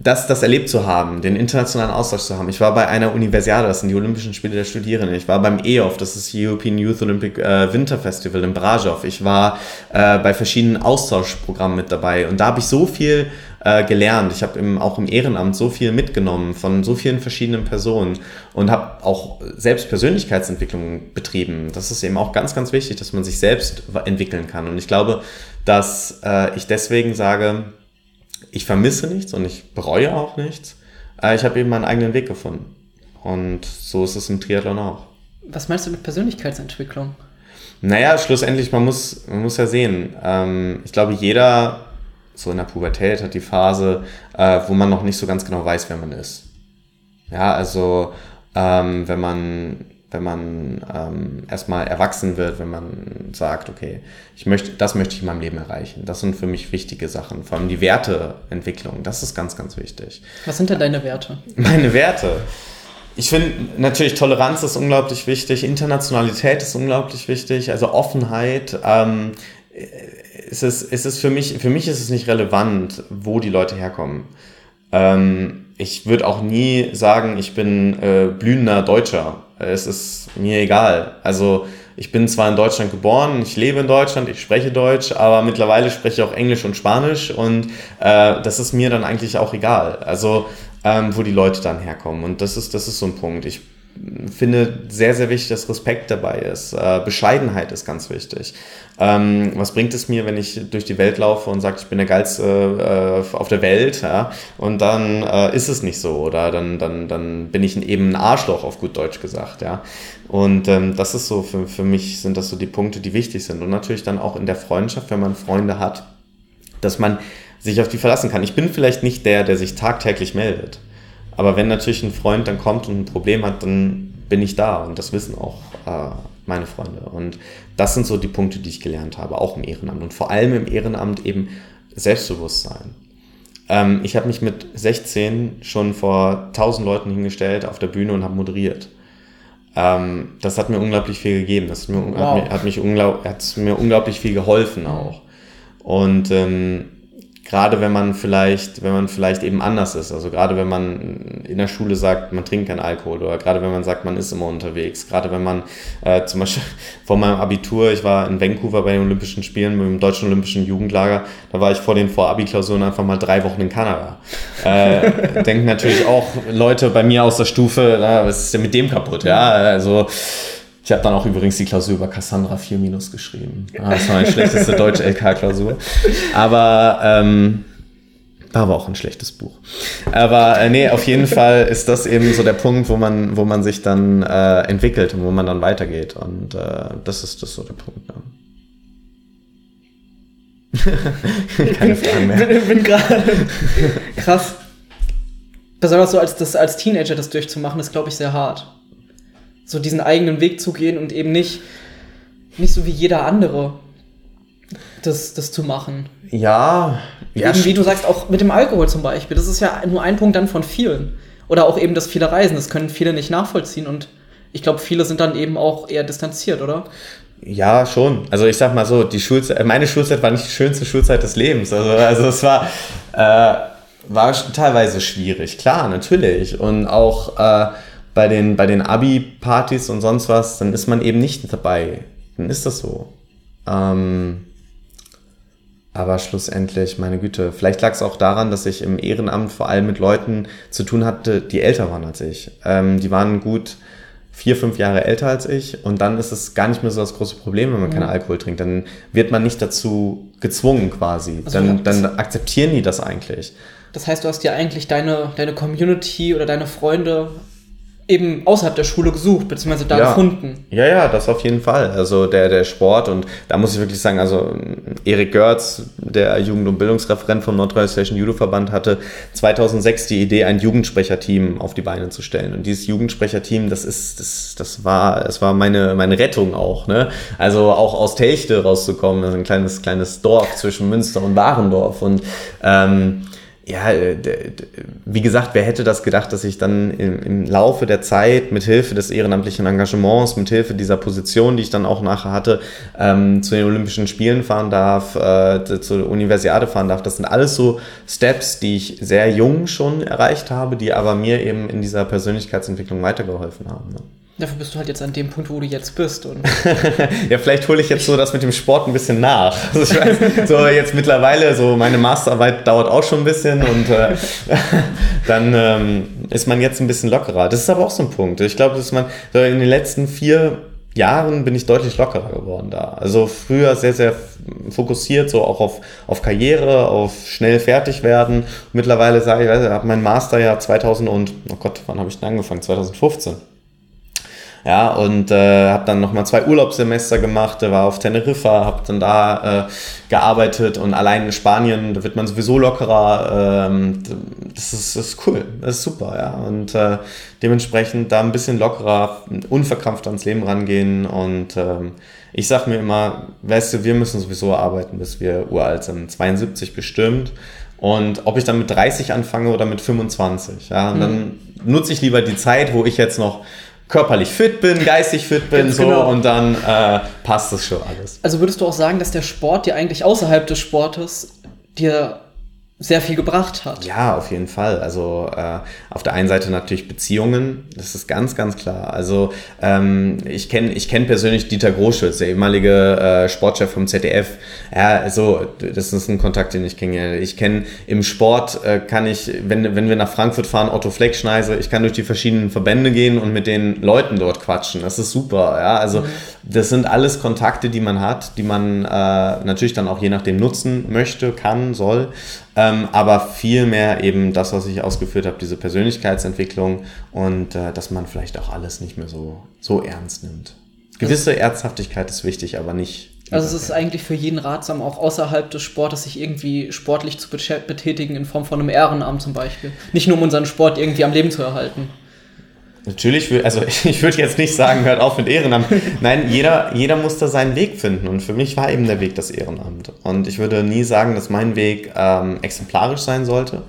[SPEAKER 2] das, das erlebt zu haben, den internationalen Austausch zu haben. Ich war bei einer Universiade, das sind die Olympischen Spiele der Studierenden. Ich war beim EOF, das ist European Youth Olympic äh, Winter Festival in Brasov. Ich war äh, bei verschiedenen Austauschprogrammen mit dabei und da habe ich so viel äh, gelernt. Ich habe auch im Ehrenamt so viel mitgenommen von so vielen verschiedenen Personen und habe auch selbst Persönlichkeitsentwicklung betrieben. Das ist eben auch ganz, ganz wichtig, dass man sich selbst entwickeln kann. Und ich glaube, dass äh, ich deswegen sage, ich vermisse nichts und ich bereue auch nichts. Äh, ich habe eben meinen eigenen Weg gefunden. Und so ist es im Triathlon auch.
[SPEAKER 1] Was meinst du mit Persönlichkeitsentwicklung?
[SPEAKER 2] Naja, schlussendlich, man muss, man muss ja sehen. Ähm, ich glaube, jeder so in der Pubertät hat die Phase, äh, wo man noch nicht so ganz genau weiß, wer man ist. Ja, also ähm, wenn man wenn man ähm, erstmal erwachsen wird, wenn man sagt, okay, ich möchte, das möchte ich in meinem Leben erreichen. Das sind für mich wichtige Sachen. Vor allem die Werteentwicklung, das ist ganz, ganz wichtig.
[SPEAKER 1] Was sind denn deine Werte?
[SPEAKER 2] Meine Werte. Ich finde natürlich Toleranz ist unglaublich wichtig, Internationalität ist unglaublich wichtig, also Offenheit. Ähm, es ist, es ist für mich, für mich ist es nicht relevant, wo die Leute herkommen. Ähm, ich würde auch nie sagen, ich bin äh, blühender Deutscher. Es ist mir egal. Also ich bin zwar in Deutschland geboren, ich lebe in Deutschland, ich spreche Deutsch, aber mittlerweile spreche ich auch Englisch und Spanisch und äh, das ist mir dann eigentlich auch egal. Also ähm, wo die Leute dann herkommen. Und das ist, das ist so ein Punkt. Ich finde sehr, sehr wichtig, dass Respekt dabei ist. Äh, Bescheidenheit ist ganz wichtig. Ähm, was bringt es mir, wenn ich durch die Welt laufe und sage, ich bin der Geilste äh, auf der Welt, ja? und dann äh, ist es nicht so oder dann, dann, dann bin ich eben ein Arschloch, auf gut Deutsch gesagt. Ja? Und ähm, das ist so, für, für mich sind das so die Punkte, die wichtig sind. Und natürlich dann auch in der Freundschaft, wenn man Freunde hat, dass man sich auf die verlassen kann. Ich bin vielleicht nicht der, der sich tagtäglich meldet. Aber wenn natürlich ein Freund dann kommt und ein Problem hat, dann bin ich da und das wissen auch äh, meine Freunde. Und das sind so die Punkte, die ich gelernt habe, auch im Ehrenamt und vor allem im Ehrenamt eben Selbstbewusstsein. Ähm, ich habe mich mit 16 schon vor 1000 Leuten hingestellt auf der Bühne und habe moderiert. Ähm, das hat mir unglaublich viel gegeben. Das hat mir, wow. hat mir, hat mich unglaub, hat mir unglaublich viel geholfen auch. Und ähm, gerade wenn man vielleicht, wenn man vielleicht eben anders ist. Also gerade wenn man in der Schule sagt, man trinkt keinen Alkohol oder gerade wenn man sagt, man ist immer unterwegs. Gerade wenn man äh, zum Beispiel vor meinem Abitur, ich war in Vancouver bei den Olympischen Spielen mit dem Deutschen Olympischen Jugendlager, da war ich vor den Vor-Abi-Klausuren einfach mal drei Wochen in Kanada. Äh, denken natürlich auch Leute bei mir aus der Stufe, na, was ist denn mit dem kaputt? Ja, also ich habe dann auch übrigens die Klausur über Cassandra 4 Minus geschrieben. Ah, das war meine schlechteste deutsche LK-Klausur. Aber ähm, war aber auch ein schlechtes Buch. Aber äh, nee, auf jeden Fall ist das eben so der Punkt, wo man, wo man sich dann äh, entwickelt und wo man dann weitergeht. Und äh, das ist das so der Punkt.
[SPEAKER 1] Ja. Keine Fragen mehr. Ich bin, bin gerade krass. Besonders so als, das, als Teenager das durchzumachen, ist, glaube ich, sehr hart so diesen eigenen Weg zu gehen und eben nicht, nicht so wie jeder andere das, das zu machen.
[SPEAKER 2] Ja,
[SPEAKER 1] ja. Eben, wie du sagst, auch mit dem Alkohol zum Beispiel. Das ist ja nur ein Punkt dann von vielen. Oder auch eben das viele Reisen. Das können viele nicht nachvollziehen. Und ich glaube, viele sind dann eben auch eher distanziert, oder?
[SPEAKER 2] Ja, schon. Also ich sag mal so, die Schulzeit, meine Schulzeit war nicht die schönste Schulzeit des Lebens. Also, also es war, äh, war teilweise schwierig, klar, natürlich. Und auch äh, bei den, bei den Abi-Partys und sonst was, dann ist man eben nicht dabei. Dann ist das so. Ähm, aber schlussendlich, meine Güte, vielleicht lag es auch daran, dass ich im Ehrenamt vor allem mit Leuten zu tun hatte, die älter waren als ich. Ähm, die waren gut vier, fünf Jahre älter als ich und dann ist es gar nicht mehr so das große Problem, wenn man mhm. keinen Alkohol trinkt. Dann wird man nicht dazu gezwungen quasi. Also dann, dann akzeptieren die das eigentlich.
[SPEAKER 1] Das heißt, du hast dir eigentlich deine, deine Community oder deine Freunde eben außerhalb der Schule gesucht, beziehungsweise da
[SPEAKER 2] ja.
[SPEAKER 1] gefunden.
[SPEAKER 2] Ja, ja, das auf jeden Fall. Also der, der Sport und da muss ich wirklich sagen, also Erik Görz, der Jugend- und Bildungsreferent vom Nordrhein-Westfälischen Judo-Verband, hatte 2006 die Idee, ein Jugendsprecherteam auf die Beine zu stellen. Und dieses Jugendsprecherteam, das ist, das, das war, das war meine, meine Rettung auch, ne? Also auch aus Telchte rauszukommen, also ein kleines, kleines Dorf zwischen Münster und Warendorf und, ähm, ja, äh, wie gesagt, wer hätte das gedacht, dass ich dann im, im Laufe der Zeit mit Hilfe des ehrenamtlichen Engagements, mit Hilfe dieser Position, die ich dann auch nachher hatte, ähm, zu den Olympischen Spielen fahren darf, äh, zur Universiade fahren darf. Das sind alles so Steps, die ich sehr jung schon erreicht habe, die aber mir eben in dieser Persönlichkeitsentwicklung weitergeholfen haben. Ne?
[SPEAKER 1] Dafür bist du halt jetzt an dem Punkt, wo du jetzt bist. Und
[SPEAKER 2] ja, vielleicht hole ich jetzt so das mit dem Sport ein bisschen nach. Also ich weiß, so jetzt mittlerweile, so meine Masterarbeit dauert auch schon ein bisschen und äh, dann ähm, ist man jetzt ein bisschen lockerer. Das ist aber auch so ein Punkt. Ich glaube, dass man so in den letzten vier Jahren bin ich deutlich lockerer geworden da. Also früher sehr, sehr fokussiert, so auch auf, auf Karriere, auf schnell fertig werden. Mittlerweile sage ich, ich habe mein Master ja 2000 und, oh Gott, wann habe ich denn angefangen? 2015. Ja, und äh, habe dann nochmal zwei Urlaubssemester gemacht, war auf Teneriffa, habe dann da äh, gearbeitet und allein in Spanien, da wird man sowieso lockerer. Ähm, das, ist, das ist cool, das ist super, ja. Und äh, dementsprechend da ein bisschen lockerer, unverkrampft ans Leben rangehen und ähm, ich sag mir immer, weißt du, wir müssen sowieso arbeiten, bis wir uralt sind. 72 bestimmt. Und ob ich dann mit 30 anfange oder mit 25, ja, und mhm. dann nutze ich lieber die Zeit, wo ich jetzt noch körperlich fit bin, geistig fit bin, so genau. und dann äh, passt das schon alles.
[SPEAKER 1] Also würdest du auch sagen, dass der Sport dir eigentlich außerhalb des Sportes dir sehr viel gebracht hat.
[SPEAKER 2] Ja, auf jeden Fall. Also äh, auf der einen Seite natürlich Beziehungen, das ist ganz, ganz klar. Also ähm, ich kenne ich kenn persönlich Dieter Großschütz, der ehemalige äh, Sportchef vom ZDF. Ja, also das ist ein Kontakt, den ich kenne. Ich kenne im Sport, äh, kann ich, wenn, wenn wir nach Frankfurt fahren, Otto Fleckschneise, ich kann durch die verschiedenen Verbände gehen und mit den Leuten dort quatschen. Das ist super. Ja, also mhm. Das sind alles Kontakte, die man hat, die man äh, natürlich dann auch je nachdem nutzen möchte, kann, soll. Ähm, aber vielmehr eben das, was ich ausgeführt habe, diese Persönlichkeitsentwicklung und äh, dass man vielleicht auch alles nicht mehr so, so ernst nimmt. Gewisse also, Ernsthaftigkeit ist wichtig, aber nicht.
[SPEAKER 1] Also es ist eigentlich für jeden ratsam, auch außerhalb des Sportes sich irgendwie sportlich zu betätigen, in Form von einem Ehrenamt zum Beispiel. Nicht nur um unseren Sport irgendwie am Leben zu erhalten.
[SPEAKER 2] Natürlich, also ich würde jetzt nicht sagen, hört auf mit Ehrenamt. Nein, jeder, jeder muss da seinen Weg finden. Und für mich war eben der Weg das Ehrenamt. Und ich würde nie sagen, dass mein Weg ähm, exemplarisch sein sollte,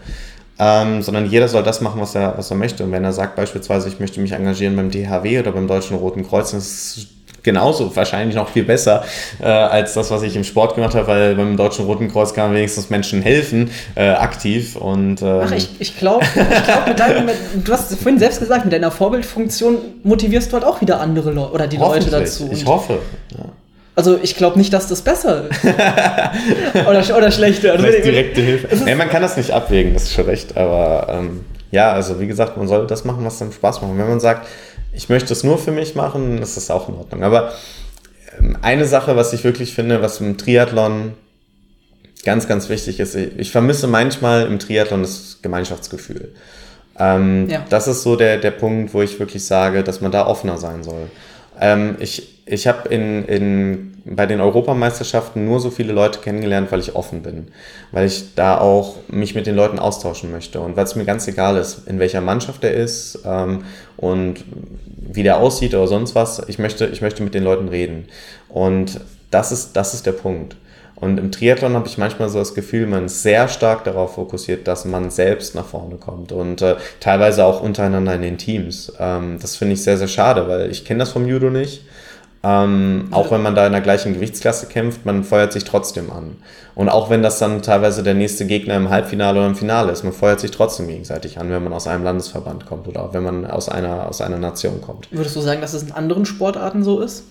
[SPEAKER 2] ähm, sondern jeder soll das machen, was er, was er möchte. Und wenn er sagt beispielsweise, ich möchte mich engagieren beim DHW oder beim Deutschen Roten Kreuz, das ist genauso, wahrscheinlich noch viel besser äh, als das, was ich im Sport gemacht habe, weil beim Deutschen Roten Kreuz kann man wenigstens Menschen helfen, äh, aktiv. Und, ähm
[SPEAKER 1] Ach, ich, ich glaube, ich glaub, du hast es vorhin selbst gesagt, mit deiner Vorbildfunktion motivierst du halt auch wieder andere Leute oder die Leute dazu.
[SPEAKER 2] Ich hoffe.
[SPEAKER 1] Ja. Also ich glaube nicht, dass das besser ist. oder, oder schlechter.
[SPEAKER 2] Also, direkte Hilfe. Nee, man kann das nicht abwägen, das ist schon recht. Aber ähm, ja, also wie gesagt, man soll das machen, was dann Spaß macht. Wenn man sagt, ich möchte es nur für mich machen, ist das auch in Ordnung. Aber ähm, eine Sache, was ich wirklich finde, was im Triathlon ganz, ganz wichtig ist, ich vermisse manchmal im Triathlon das Gemeinschaftsgefühl. Ähm, ja. Das ist so der, der Punkt, wo ich wirklich sage, dass man da offener sein soll. Ähm, ich ich habe in, in, bei den Europameisterschaften nur so viele Leute kennengelernt, weil ich offen bin. Weil ich da auch mich mit den Leuten austauschen möchte. Und weil es mir ganz egal ist, in welcher Mannschaft er ist ähm, und wie der aussieht oder sonst was. Ich möchte, ich möchte mit den Leuten reden. Und das ist, das ist der Punkt. Und im Triathlon habe ich manchmal so das Gefühl, man ist sehr stark darauf fokussiert, dass man selbst nach vorne kommt und äh, teilweise auch untereinander in den Teams. Ähm, das finde ich sehr, sehr schade, weil ich kenne das vom Judo nicht. Ähm, auch wenn man da in der gleichen Gewichtsklasse kämpft, man feuert sich trotzdem an. Und auch wenn das dann teilweise der nächste Gegner im Halbfinale oder im Finale ist, man feuert sich trotzdem gegenseitig an, wenn man aus einem Landesverband kommt oder auch wenn man aus einer, aus einer Nation kommt.
[SPEAKER 1] Würdest du sagen, dass es in anderen Sportarten so ist?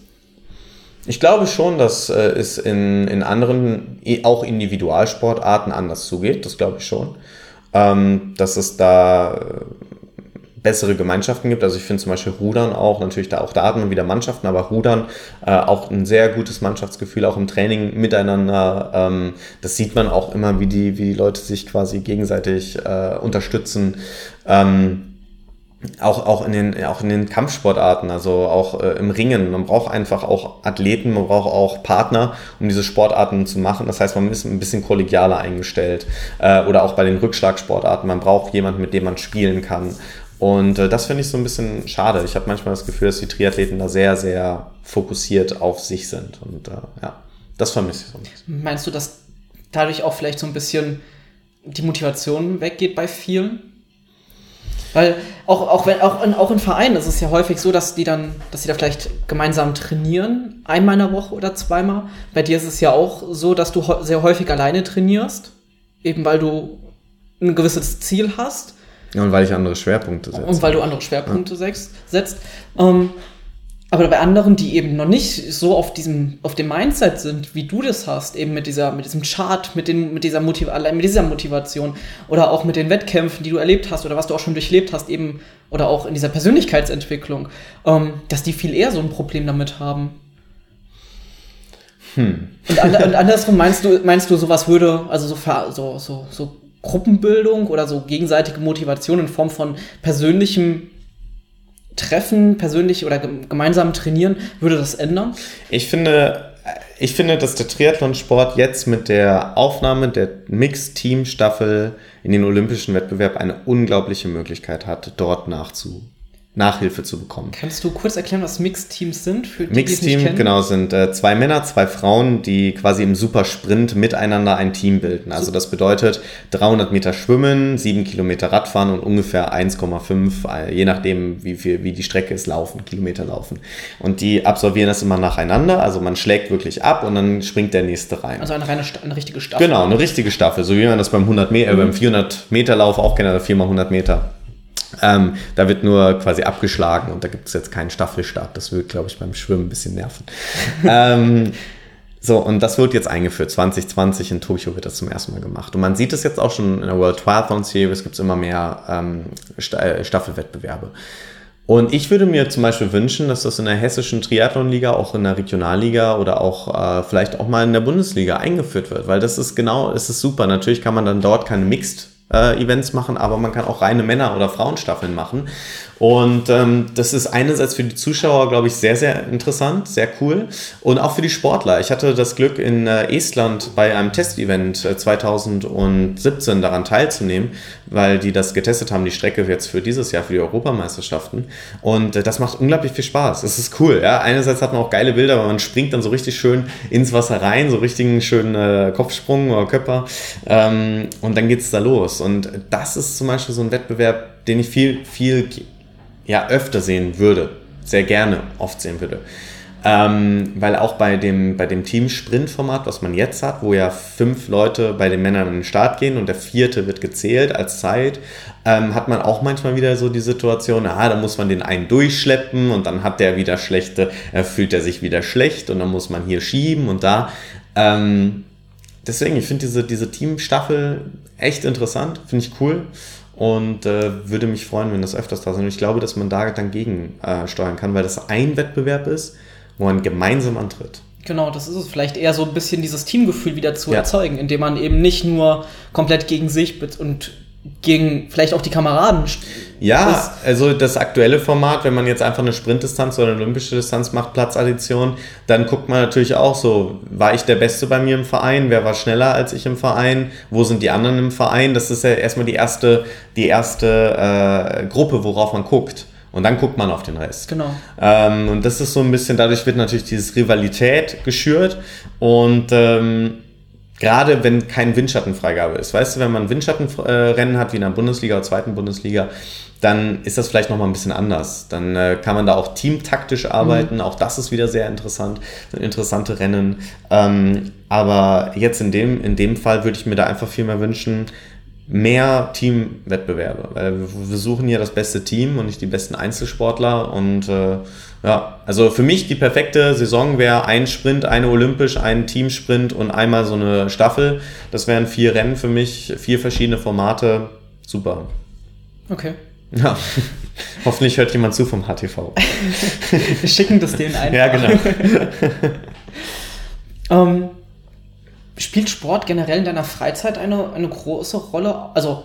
[SPEAKER 2] Ich glaube schon, dass äh, es in, in anderen, auch Individualsportarten anders zugeht. Das glaube ich schon. Ähm, dass es da bessere Gemeinschaften gibt. Also ich finde zum Beispiel Rudern auch, natürlich da auch da hat man wieder Mannschaften, aber Rudern äh, auch ein sehr gutes Mannschaftsgefühl, auch im Training miteinander. Ähm, das sieht man auch immer, wie die, wie die Leute sich quasi gegenseitig äh, unterstützen. Ähm, auch, auch, in den, auch in den Kampfsportarten, also auch äh, im Ringen. Man braucht einfach auch Athleten, man braucht auch Partner, um diese Sportarten zu machen. Das heißt, man ist ein bisschen kollegialer eingestellt. Äh, oder auch bei den Rückschlagsportarten. Man braucht jemanden, mit dem man spielen kann. Und äh, das finde ich so ein bisschen schade. Ich habe manchmal das Gefühl, dass die Triathleten da sehr, sehr fokussiert auf sich sind. Und äh, ja, das vermisse ich so ein bisschen.
[SPEAKER 1] Meinst du, dass dadurch auch vielleicht so ein bisschen die Motivation weggeht bei vielen? Weil auch, auch, wenn, auch, in, auch in Vereinen ist es ja häufig so, dass die dann, dass sie da vielleicht gemeinsam trainieren, einmal in der Woche oder zweimal. Bei dir ist es ja auch so, dass du sehr häufig alleine trainierst, eben weil du ein gewisses Ziel hast
[SPEAKER 2] Ja, und weil ich andere Schwerpunkte
[SPEAKER 1] setze. Und weil du andere Schwerpunkte ja. setzt. Ähm, aber bei anderen, die eben noch nicht so auf diesem, auf dem Mindset sind, wie du das hast, eben mit dieser, mit diesem Chart, mit, den, mit, dieser Motiv allein mit dieser Motivation oder auch mit den Wettkämpfen, die du erlebt hast oder was du auch schon durchlebt hast, eben, oder auch in dieser Persönlichkeitsentwicklung, ähm, dass die viel eher so ein Problem damit haben. Hm. Und, and, und andersrum meinst du, meinst du, sowas würde, also so, so, so, so Gruppenbildung oder so gegenseitige Motivation in Form von persönlichem Treffen, persönlich oder gemeinsam trainieren, würde das ändern?
[SPEAKER 2] Ich finde, ich finde, dass der Triathlonsport jetzt mit der Aufnahme der Mixed-Team-Staffel in den olympischen Wettbewerb eine unglaubliche Möglichkeit hat, dort nachzu Nachhilfe zu bekommen.
[SPEAKER 1] Kannst du kurz erklären, was Mixed-Teams sind?
[SPEAKER 2] Für die, Mixed-Team, genau, sind äh, zwei Männer, zwei Frauen, die quasi im Supersprint miteinander ein Team bilden. Also das bedeutet 300 Meter Schwimmen, 7 Kilometer Radfahren und ungefähr 1,5, äh, je nachdem, wie, viel, wie die Strecke ist, laufen, Kilometer laufen. Und die absolvieren das immer nacheinander. Also man schlägt wirklich ab und dann springt der nächste rein.
[SPEAKER 1] Also eine, reine, eine richtige Staffel.
[SPEAKER 2] Genau, eine richtige Staffel. So wie man das beim 100 Meter, äh, mhm. beim 400 Meter Lauf auch kennt, 4 mal 100 Meter ähm, da wird nur quasi abgeschlagen und da gibt es jetzt keinen Staffelstart. Das wird, glaube ich, beim Schwimmen ein bisschen nerven. ähm, so, und das wird jetzt eingeführt. 2020 in Tokio wird das zum ersten Mal gemacht. Und man sieht es jetzt auch schon in der World Triathlon Series, gibt es immer mehr ähm, äh, Staffelwettbewerbe. Und ich würde mir zum Beispiel wünschen, dass das in der hessischen Triathlonliga, auch in der Regionalliga oder auch äh, vielleicht auch mal in der Bundesliga eingeführt wird, weil das ist genau, es ist super. Natürlich kann man dann dort keine Mixed äh, Events machen, aber man kann auch reine Männer- oder Frauenstaffeln machen. Und ähm, das ist einerseits für die Zuschauer, glaube ich, sehr, sehr interessant, sehr cool. Und auch für die Sportler. Ich hatte das Glück, in äh, Estland bei einem Testevent äh, 2017 daran teilzunehmen, weil die das getestet haben, die Strecke jetzt für dieses Jahr, für die Europameisterschaften. Und äh, das macht unglaublich viel Spaß. Es ist cool. Ja? Einerseits hat man auch geile Bilder, weil man springt dann so richtig schön ins Wasser rein, so richtigen schönen äh, Kopfsprung oder Köpper. Ähm, und dann geht es da los. Und das ist zum Beispiel so ein Wettbewerb, den ich viel, viel ja öfter sehen würde, sehr gerne oft sehen würde. Ähm, weil auch bei dem, bei dem Team-Sprint-Format, was man jetzt hat, wo ja fünf Leute bei den Männern an den Start gehen und der vierte wird gezählt als Zeit, ähm, hat man auch manchmal wieder so die Situation, ah, da muss man den einen durchschleppen und dann hat der wieder schlechte, äh, fühlt er sich wieder schlecht und dann muss man hier schieben und da. Ähm, deswegen, ich finde diese, diese Team-Staffel echt interessant, finde ich cool und äh, würde mich freuen, wenn das öfters da ist. Und ich glaube, dass man da dann gegen äh, kann, weil das ein Wettbewerb ist, wo man gemeinsam antritt.
[SPEAKER 1] Genau, das ist es. Vielleicht eher so ein bisschen dieses Teamgefühl wieder zu ja. erzeugen, indem man eben nicht nur komplett gegen sich und gegen vielleicht auch die Kameraden.
[SPEAKER 2] Ja, also das aktuelle Format, wenn man jetzt einfach eine Sprintdistanz oder eine olympische Distanz macht, Platzaddition, dann guckt man natürlich auch so, war ich der Beste bei mir im Verein, wer war schneller als ich im Verein, wo sind die anderen im Verein? Das ist ja erstmal die erste, die erste äh, Gruppe, worauf man guckt. Und dann guckt man auf den Rest.
[SPEAKER 1] Genau.
[SPEAKER 2] Ähm, und das ist so ein bisschen, dadurch wird natürlich diese Rivalität geschürt und ähm, Gerade wenn kein Windschattenfreigabe ist. Weißt du, wenn man Windschattenrennen hat, wie in der Bundesliga oder zweiten Bundesliga, dann ist das vielleicht nochmal ein bisschen anders. Dann äh, kann man da auch teamtaktisch arbeiten. Mhm. Auch das ist wieder sehr interessant. Interessante Rennen. Ähm, aber jetzt in dem, in dem Fall würde ich mir da einfach viel mehr wünschen, mehr Teamwettbewerbe. Weil wir suchen hier das beste Team und nicht die besten Einzelsportler. Und äh, ja, also für mich die perfekte Saison wäre ein Sprint, eine Olympisch, ein Teamsprint und einmal so eine Staffel. Das wären vier Rennen für mich, vier verschiedene Formate. Super.
[SPEAKER 1] Okay.
[SPEAKER 2] Ja. Hoffentlich hört jemand zu vom HTV.
[SPEAKER 1] Wir schicken das denen ein.
[SPEAKER 2] Ja, genau.
[SPEAKER 1] ähm, spielt Sport generell in deiner Freizeit eine, eine große Rolle? Also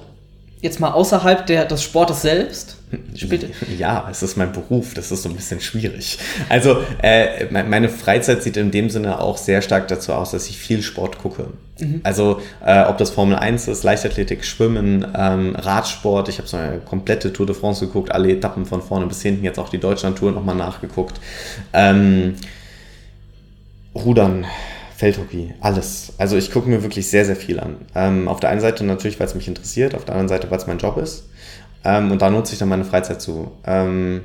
[SPEAKER 1] jetzt mal außerhalb der, des Sportes selbst?
[SPEAKER 2] Spielt ja, es ist mein Beruf, das ist so ein bisschen schwierig. Also äh, meine Freizeit sieht in dem Sinne auch sehr stark dazu aus, dass ich viel Sport gucke. Mhm. Also äh, ob das Formel 1 ist, Leichtathletik, Schwimmen, ähm, Radsport, ich habe so eine komplette Tour de France geguckt, alle Etappen von vorne bis hinten, jetzt auch die Deutschland-Tour nochmal nachgeguckt. Ähm, Rudern, Feldhockey, alles. Also ich gucke mir wirklich sehr, sehr viel an. Ähm, auf der einen Seite natürlich, weil es mich interessiert, auf der anderen Seite, weil es mein Job ist. Ähm, und da nutze ich dann meine Freizeit zu. Ähm,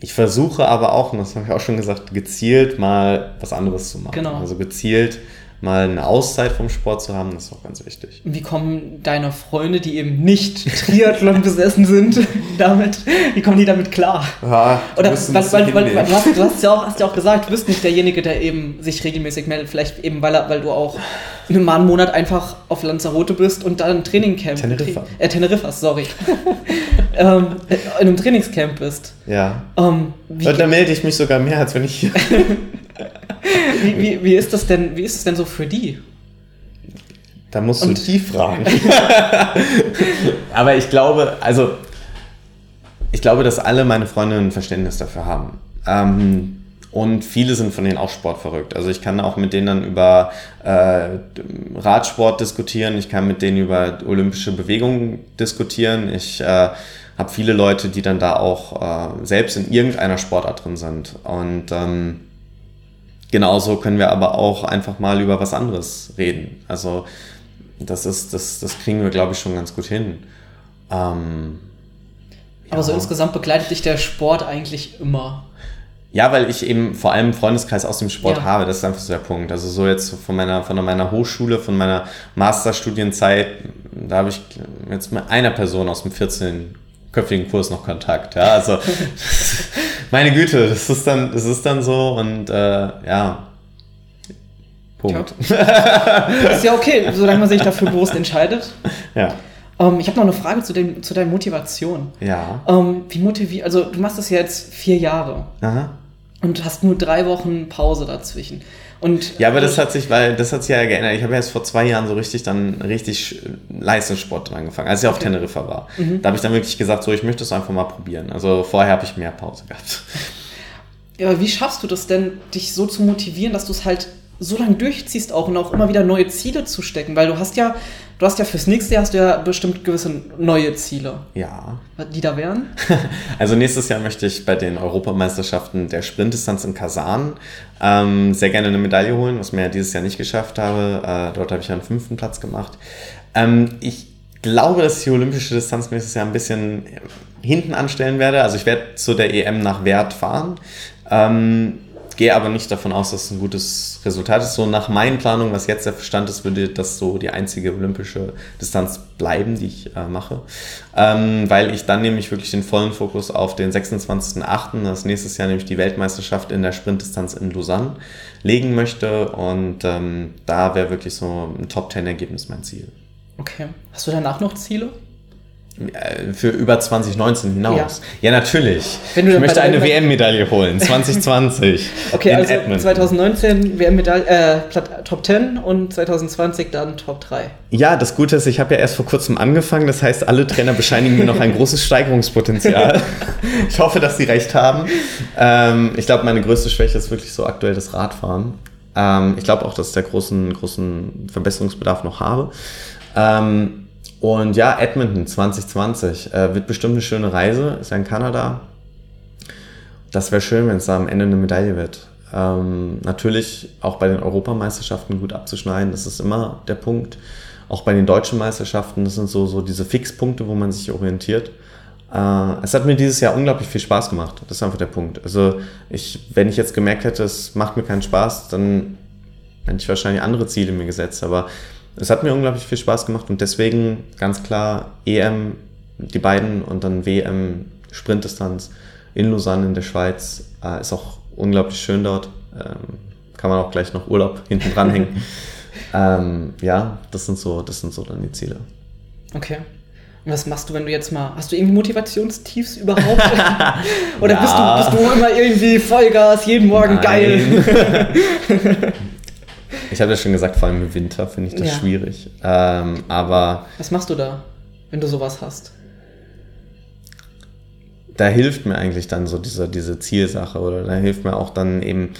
[SPEAKER 2] ich versuche aber auch, und das habe ich auch schon gesagt, gezielt mal was anderes zu machen.
[SPEAKER 1] Genau.
[SPEAKER 2] Also gezielt mal eine Auszeit vom Sport zu haben, das ist auch ganz wichtig.
[SPEAKER 1] Wie kommen deine Freunde, die eben nicht Triathlon besessen sind, damit, wie kommen die damit klar? Ja, Oder weil, weil, weil, weil, du, hast, du hast ja auch, hast ja auch gesagt, du bist nicht derjenige, der eben sich regelmäßig meldet, vielleicht eben weil, weil du auch in einem Monat einfach auf Lanzarote bist und dann ein Trainingcamp. Teneriffa. Äh, Teneriffa, sorry. ähm, in einem Trainingscamp bist.
[SPEAKER 2] Ja. Ähm, und da melde ich mich sogar mehr, als wenn ich hier.
[SPEAKER 1] wie, wie, wie, ist das denn, wie ist es denn so für die?
[SPEAKER 2] Da musst du und die fragen. Aber ich glaube, also ich glaube, dass alle meine Freunde ein Verständnis dafür haben. Ähm, und viele sind von denen auch sportverrückt. Also ich kann auch mit denen dann über äh, Radsport diskutieren, ich kann mit denen über olympische Bewegungen diskutieren. Ich äh, habe viele Leute, die dann da auch äh, selbst in irgendeiner Sportart drin sind. Und ähm, genauso können wir aber auch einfach mal über was anderes reden. Also das ist, das, das kriegen wir, glaube ich, schon ganz gut hin. Ähm,
[SPEAKER 1] aber ja. so insgesamt begleitet dich der Sport eigentlich immer.
[SPEAKER 2] Ja, weil ich eben vor allem Freundeskreis aus dem Sport ja. habe, das ist einfach so der Punkt. Also so jetzt von meiner, von meiner Hochschule, von meiner Masterstudienzeit, da habe ich jetzt mit einer Person aus dem 14-köpfigen Kurs noch Kontakt. Ja, also meine Güte, das ist dann, das ist dann so und äh, ja.
[SPEAKER 1] Punkt. Ist ja okay, solange man sich dafür bewusst entscheidet.
[SPEAKER 2] Ja.
[SPEAKER 1] Ähm, ich habe noch eine Frage zu, dem, zu deiner Motivation.
[SPEAKER 2] Ja.
[SPEAKER 1] Ähm, wie motiviert, also du machst das ja jetzt vier Jahre.
[SPEAKER 2] Aha
[SPEAKER 1] und hast nur drei Wochen Pause dazwischen. Und
[SPEAKER 2] ja, aber das hat sich, weil das hat sich ja geändert. Ich habe erst vor zwei Jahren so richtig dann richtig Leistungssport angefangen, als ich okay. auf Teneriffa war. Mhm. Da habe ich dann wirklich gesagt, so ich möchte es einfach mal probieren. Also vorher habe ich mehr Pause gehabt.
[SPEAKER 1] Ja, aber wie schaffst du das denn, dich so zu motivieren, dass du es halt so lange durchziehst auch und auch immer wieder neue Ziele zu stecken? Weil du hast ja Du hast ja fürs nächste Jahr hast du ja bestimmt gewisse neue Ziele.
[SPEAKER 2] Ja.
[SPEAKER 1] Die da wären?
[SPEAKER 2] Also nächstes Jahr möchte ich bei den Europameisterschaften der Sprintdistanz in Kasan ähm, sehr gerne eine Medaille holen, was mir ja dieses Jahr nicht geschafft habe. Äh, dort habe ich ja einen fünften Platz gemacht. Ähm, ich glaube, dass ich die olympische Distanz nächstes Jahr ein bisschen hinten anstellen werde. Also ich werde zu der EM nach Wert fahren. Ähm, gehe aber nicht davon aus, dass es ein gutes Resultat ist. So nach meinen Planungen, was jetzt der Verstand ist, würde das so die einzige olympische Distanz bleiben, die ich äh, mache. Ähm, weil ich dann nämlich wirklich den vollen Fokus auf den 26.08., das nächstes Jahr nämlich die Weltmeisterschaft in der Sprintdistanz in Lausanne, legen möchte. Und ähm, da wäre wirklich so ein Top-10-Ergebnis mein Ziel.
[SPEAKER 1] Okay. Hast du danach noch Ziele?
[SPEAKER 2] Äh, für über 2019 hinaus. Ja, ja natürlich. ich möchte eine WM-Medaille holen, 2020.
[SPEAKER 1] okay, also Edmonton. 2019 WM-Medaille, äh, Top 10 und 2020 dann Top 3.
[SPEAKER 2] Ja, das Gute ist, ich habe ja erst vor kurzem angefangen, das heißt, alle Trainer bescheinigen mir noch ein großes Steigerungspotenzial. ich hoffe, dass sie recht haben. Ähm, ich glaube, meine größte Schwäche ist wirklich so aktuell das Radfahren. Ähm, ich glaube auch, dass ich da großen, großen Verbesserungsbedarf noch habe. Ähm, und ja, Edmonton 2020 äh, wird bestimmt eine schöne Reise, ist ja in Kanada. Das wäre schön, wenn es da am Ende eine Medaille wird. Ähm, natürlich auch bei den Europameisterschaften gut abzuschneiden, das ist immer der Punkt. Auch bei den deutschen Meisterschaften, das sind so, so diese Fixpunkte, wo man sich orientiert. Äh, es hat mir dieses Jahr unglaublich viel Spaß gemacht. Das ist einfach der Punkt. Also, ich, wenn ich jetzt gemerkt hätte, es macht mir keinen Spaß, dann hätte ich wahrscheinlich andere Ziele mir gesetzt. Aber es hat mir unglaublich viel Spaß gemacht und deswegen ganz klar EM, die beiden und dann WM Sprintdistanz in Lausanne in der Schweiz. Äh, ist auch unglaublich schön dort. Ähm, kann man auch gleich noch Urlaub hinten dranhängen. ähm, ja, das sind, so, das sind so dann die Ziele.
[SPEAKER 1] Okay. Und was machst du, wenn du jetzt mal. Hast du irgendwie Motivationstiefs überhaupt? Oder ja. bist, du, bist du immer irgendwie Vollgas, jeden Morgen Nein. geil?
[SPEAKER 2] Ich habe ja schon gesagt, vor allem im Winter finde ich das ja. schwierig. Ähm, aber.
[SPEAKER 1] Was machst du da, wenn du sowas hast?
[SPEAKER 2] Da hilft mir eigentlich dann so diese, diese Zielsache oder da hilft mir auch dann eben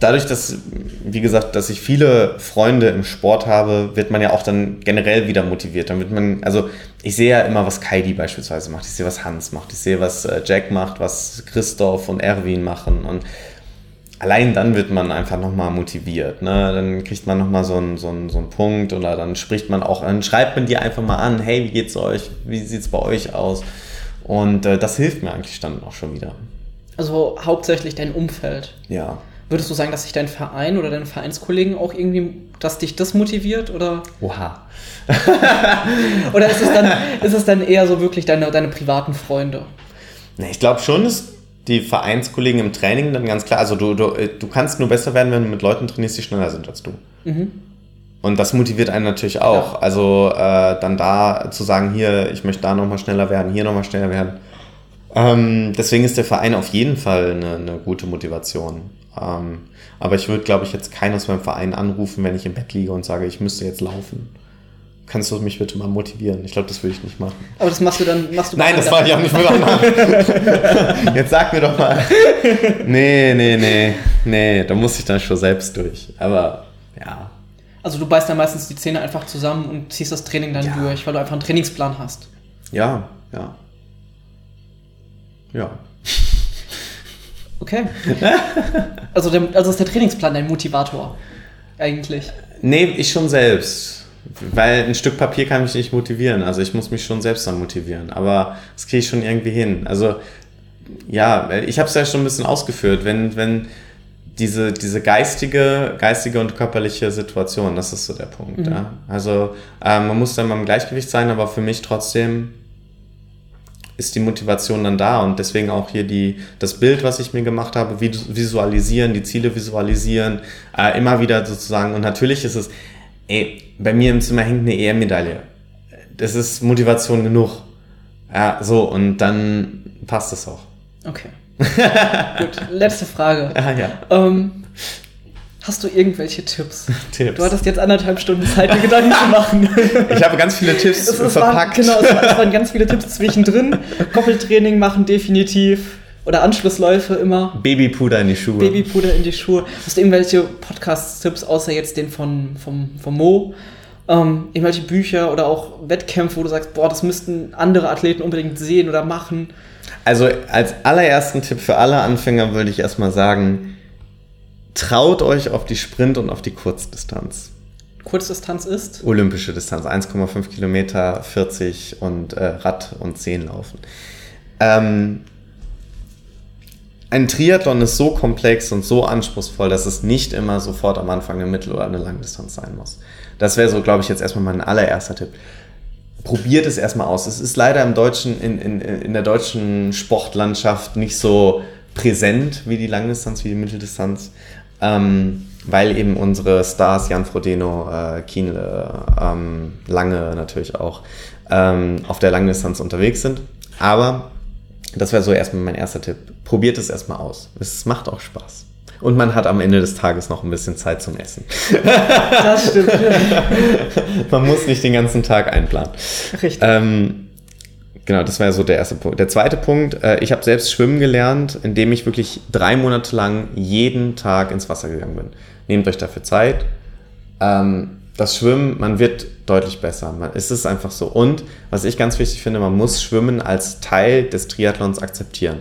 [SPEAKER 2] dadurch, dass, wie gesagt, dass ich viele Freunde im Sport habe, wird man ja auch dann generell wieder motiviert. Dann wird man, also ich sehe ja immer, was Kaidi beispielsweise macht, ich sehe, was Hans macht, ich sehe, was äh, Jack macht, was Christoph und Erwin machen und allein dann wird man einfach nochmal motiviert. Ne? Dann kriegt man nochmal so einen, so, einen, so einen Punkt oder dann spricht man auch, dann schreibt man dir einfach mal an, hey, wie geht's euch? Wie sieht's bei euch aus? Und äh, das hilft mir eigentlich dann auch schon wieder.
[SPEAKER 1] Also hauptsächlich dein Umfeld.
[SPEAKER 2] Ja.
[SPEAKER 1] Würdest du sagen, dass sich dein Verein oder deine Vereinskollegen auch irgendwie, dass dich das motiviert oder?
[SPEAKER 2] Oha.
[SPEAKER 1] oder ist es dann, ist es dann eher so wirklich deine, deine privaten Freunde?
[SPEAKER 2] Ne, ich glaube schon, dass die Vereinskollegen im Training dann ganz klar, also du, du, du kannst nur besser werden, wenn du mit Leuten trainierst, die schneller sind als du. Mhm. Und das motiviert einen natürlich auch. Ja. Also äh, dann da zu sagen, hier, ich möchte da nochmal schneller werden, hier nochmal schneller werden. Ähm, deswegen ist der Verein auf jeden Fall eine, eine gute Motivation. Ähm, aber ich würde, glaube ich, jetzt keinen aus meinem Verein anrufen, wenn ich im Bett liege und sage, ich müsste jetzt laufen. Kannst du mich bitte mal motivieren? Ich glaube, das würde ich nicht machen.
[SPEAKER 1] Aber das machst du dann, machst du
[SPEAKER 2] Nein, das mache ich auch nicht mit anderen. Jetzt sag mir doch mal. Nee, nee, nee. Nee, da muss ich dann schon selbst durch. Aber ja.
[SPEAKER 1] Also du beißt dann meistens die Zähne einfach zusammen und ziehst das Training dann ja. durch, weil du einfach einen Trainingsplan hast.
[SPEAKER 2] Ja, ja. Ja.
[SPEAKER 1] Okay. also, der, also ist der Trainingsplan dein Motivator eigentlich?
[SPEAKER 2] Nee, ich schon selbst. Weil ein Stück Papier kann mich nicht motivieren. Also ich muss mich schon selbst dann motivieren. Aber das kriege ich schon irgendwie hin. Also ja, ich habe es ja schon ein bisschen ausgeführt. Wenn, wenn diese, diese geistige, geistige und körperliche Situation, das ist so der Punkt. Mhm. Ja. Also äh, man muss dann mal im Gleichgewicht sein, aber für mich trotzdem ist die Motivation dann da und deswegen auch hier die, das Bild, was ich mir gemacht habe, visualisieren, die Ziele visualisieren, äh, immer wieder sozusagen und natürlich ist es, ey, bei mir im Zimmer hängt eine EM-Medaille. Das ist Motivation genug. Ja, so und dann passt es auch.
[SPEAKER 1] Okay. Gut, letzte Frage. Ah, ja. Ähm, Hast du irgendwelche Tipps? Tipps. Du hattest jetzt anderthalb Stunden Zeit, dir Gedanken zu machen.
[SPEAKER 2] Ich habe ganz viele Tipps es, es verpackt.
[SPEAKER 1] Waren, genau, es waren ganz viele Tipps zwischendrin. Koppeltraining machen definitiv. Oder Anschlussläufe immer.
[SPEAKER 2] Babypuder in die Schuhe.
[SPEAKER 1] Babypuder in die Schuhe. Hast du irgendwelche Podcast-Tipps, außer jetzt den von, vom, vom Mo? Ähm, irgendwelche Bücher oder auch Wettkämpfe, wo du sagst, boah, das müssten andere Athleten unbedingt sehen oder machen?
[SPEAKER 2] Also als allerersten Tipp für alle Anfänger würde ich erstmal sagen, traut euch auf die Sprint- und auf die Kurzdistanz.
[SPEAKER 1] Kurzdistanz ist?
[SPEAKER 2] Olympische Distanz, 1,5 Kilometer, 40 und äh, Rad und 10 laufen. Ähm, ein Triathlon ist so komplex und so anspruchsvoll, dass es nicht immer sofort am Anfang eine Mittel- oder eine Langdistanz sein muss. Das wäre so, glaube ich, jetzt erstmal mein allererster Tipp. Probiert es erstmal aus. Es ist leider im deutschen, in, in, in der deutschen Sportlandschaft nicht so präsent wie die Langdistanz, wie die Mitteldistanz ähm, weil eben unsere Stars, Jan Frodeno, äh, Kienle, ähm, Lange natürlich auch, ähm, auf der Langdistanz unterwegs sind. Aber das wäre so erstmal mein erster Tipp. Probiert es erstmal aus. Es macht auch Spaß. Und man hat am Ende des Tages noch ein bisschen Zeit zum Essen. Das stimmt. man muss nicht den ganzen Tag einplanen. Richtig. Ähm, Genau, das war ja so der erste Punkt. Der zweite Punkt, äh, ich habe selbst schwimmen gelernt, indem ich wirklich drei Monate lang jeden Tag ins Wasser gegangen bin. Nehmt euch dafür Zeit. Ähm, das Schwimmen, man wird deutlich besser. Man, es ist einfach so. Und was ich ganz wichtig finde, man muss Schwimmen als Teil des Triathlons akzeptieren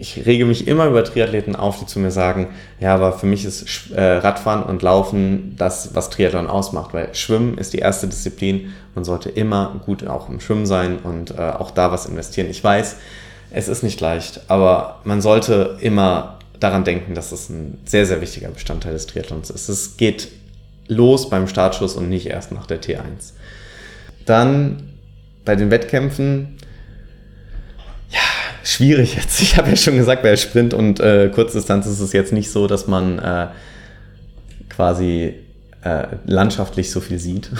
[SPEAKER 2] ich rege mich immer über Triathleten auf, die zu mir sagen, ja, aber für mich ist äh, Radfahren und Laufen das, was Triathlon ausmacht, weil Schwimmen ist die erste Disziplin. Man sollte immer gut auch im Schwimmen sein und äh, auch da was investieren. Ich weiß, es ist nicht leicht, aber man sollte immer daran denken, dass es ein sehr, sehr wichtiger Bestandteil des Triathlons ist. Es geht los beim Startschuss und nicht erst nach der T1. Dann bei den Wettkämpfen schwierig jetzt. Ich habe ja schon gesagt, bei Sprint und äh, Kurzdistanz ist es jetzt nicht so, dass man äh, quasi äh, landschaftlich so viel sieht.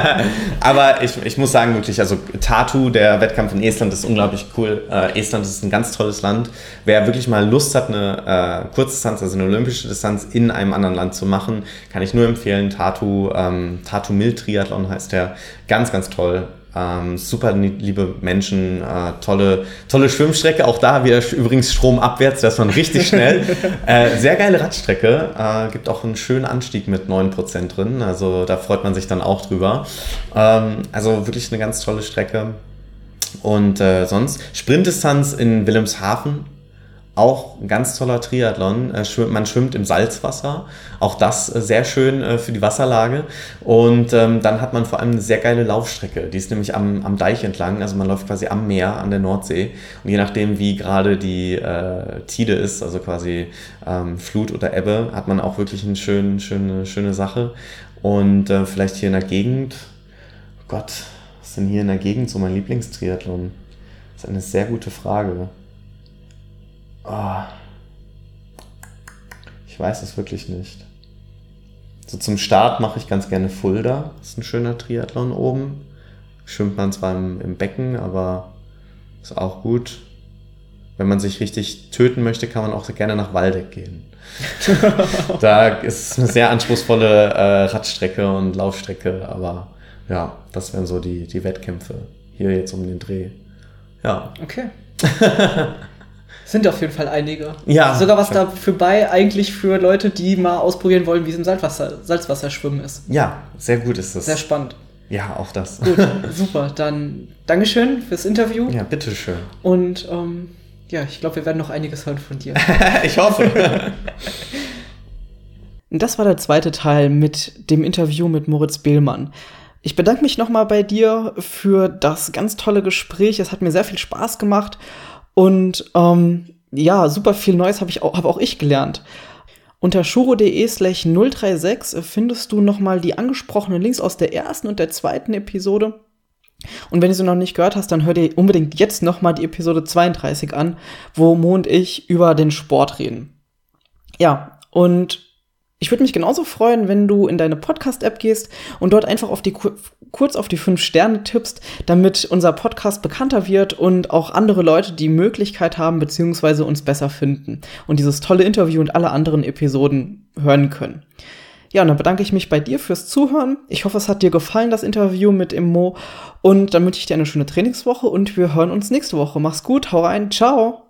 [SPEAKER 2] Aber ich, ich muss sagen, wirklich, also Tatu, der Wettkampf in Estland ist unglaublich cool. Äh, Estland ist ein ganz tolles Land. Wer wirklich mal Lust hat, eine äh, Kurzdistanz, also eine olympische Distanz in einem anderen Land zu machen, kann ich nur empfehlen. Tatu, ähm, Tatu Mill Triathlon heißt der. Ganz, ganz toll. Ähm, super liebe Menschen, äh, tolle, tolle Schwimmstrecke. Auch da wieder übrigens stromabwärts, das war richtig schnell. äh, sehr geile Radstrecke. Äh, gibt auch einen schönen Anstieg mit 9% drin. Also da freut man sich dann auch drüber. Ähm, also wirklich eine ganz tolle Strecke. Und äh, sonst Sprintdistanz in Wilhelmshaven auch ein ganz toller Triathlon. Äh, man schwimmt im Salzwasser. Auch das äh, sehr schön äh, für die Wasserlage. Und ähm, dann hat man vor allem eine sehr geile Laufstrecke. Die ist nämlich am, am Deich entlang. Also man läuft quasi am Meer, an der Nordsee. Und je nachdem, wie gerade die äh, Tide ist, also quasi ähm, Flut oder Ebbe, hat man auch wirklich eine schön, schöne, schöne Sache. Und äh, vielleicht hier in der Gegend, oh Gott, was ist denn hier in der Gegend so mein Lieblingstriathlon? Das ist eine sehr gute Frage. Oh. Ich weiß es wirklich nicht. So zum Start mache ich ganz gerne Fulda. Das ist ein schöner Triathlon oben. Schwimmt man zwar im, im Becken, aber ist auch gut. Wenn man sich richtig töten möchte, kann man auch gerne nach Waldeck gehen. da ist eine sehr anspruchsvolle äh, Radstrecke und Laufstrecke, aber ja, das wären so die, die Wettkämpfe hier jetzt um den Dreh. Ja.
[SPEAKER 1] Okay. Sind auf jeden Fall einige.
[SPEAKER 2] Ja.
[SPEAKER 1] Sogar was dafür bei, eigentlich für Leute, die mal ausprobieren wollen, wie es im Salzwasser, Salzwasserschwimmen ist.
[SPEAKER 2] Ja, sehr gut ist das.
[SPEAKER 1] Sehr spannend.
[SPEAKER 2] Ja, auch das.
[SPEAKER 1] Gut, super. Dann Dankeschön fürs Interview.
[SPEAKER 2] Ja, bitteschön.
[SPEAKER 1] Und ähm, ja, ich glaube, wir werden noch einiges hören von dir.
[SPEAKER 2] ich hoffe.
[SPEAKER 1] das war der zweite Teil mit dem Interview mit Moritz Behlmann. Ich bedanke mich nochmal bei dir für das ganz tolle Gespräch. Es hat mir sehr viel Spaß gemacht und ähm, ja, super viel Neues habe auch, hab auch ich gelernt. Unter shuro.de slash 036 findest du nochmal die angesprochenen Links aus der ersten und der zweiten Episode. Und wenn du sie noch nicht gehört hast, dann hör dir unbedingt jetzt nochmal die Episode 32 an, wo Mo und ich über den Sport reden. Ja, und ich würde mich genauso freuen, wenn du in deine Podcast-App gehst und dort einfach auf die, kurz auf die fünf Sterne tippst, damit unser Podcast bekannter wird und auch andere Leute die Möglichkeit haben, beziehungsweise uns besser finden und dieses tolle Interview und alle anderen Episoden hören können. Ja, und dann bedanke ich mich bei dir fürs Zuhören. Ich hoffe, es hat dir gefallen, das Interview mit Immo. Und dann wünsche ich dir eine schöne Trainingswoche und wir hören uns nächste Woche. Mach's gut, hau rein, ciao!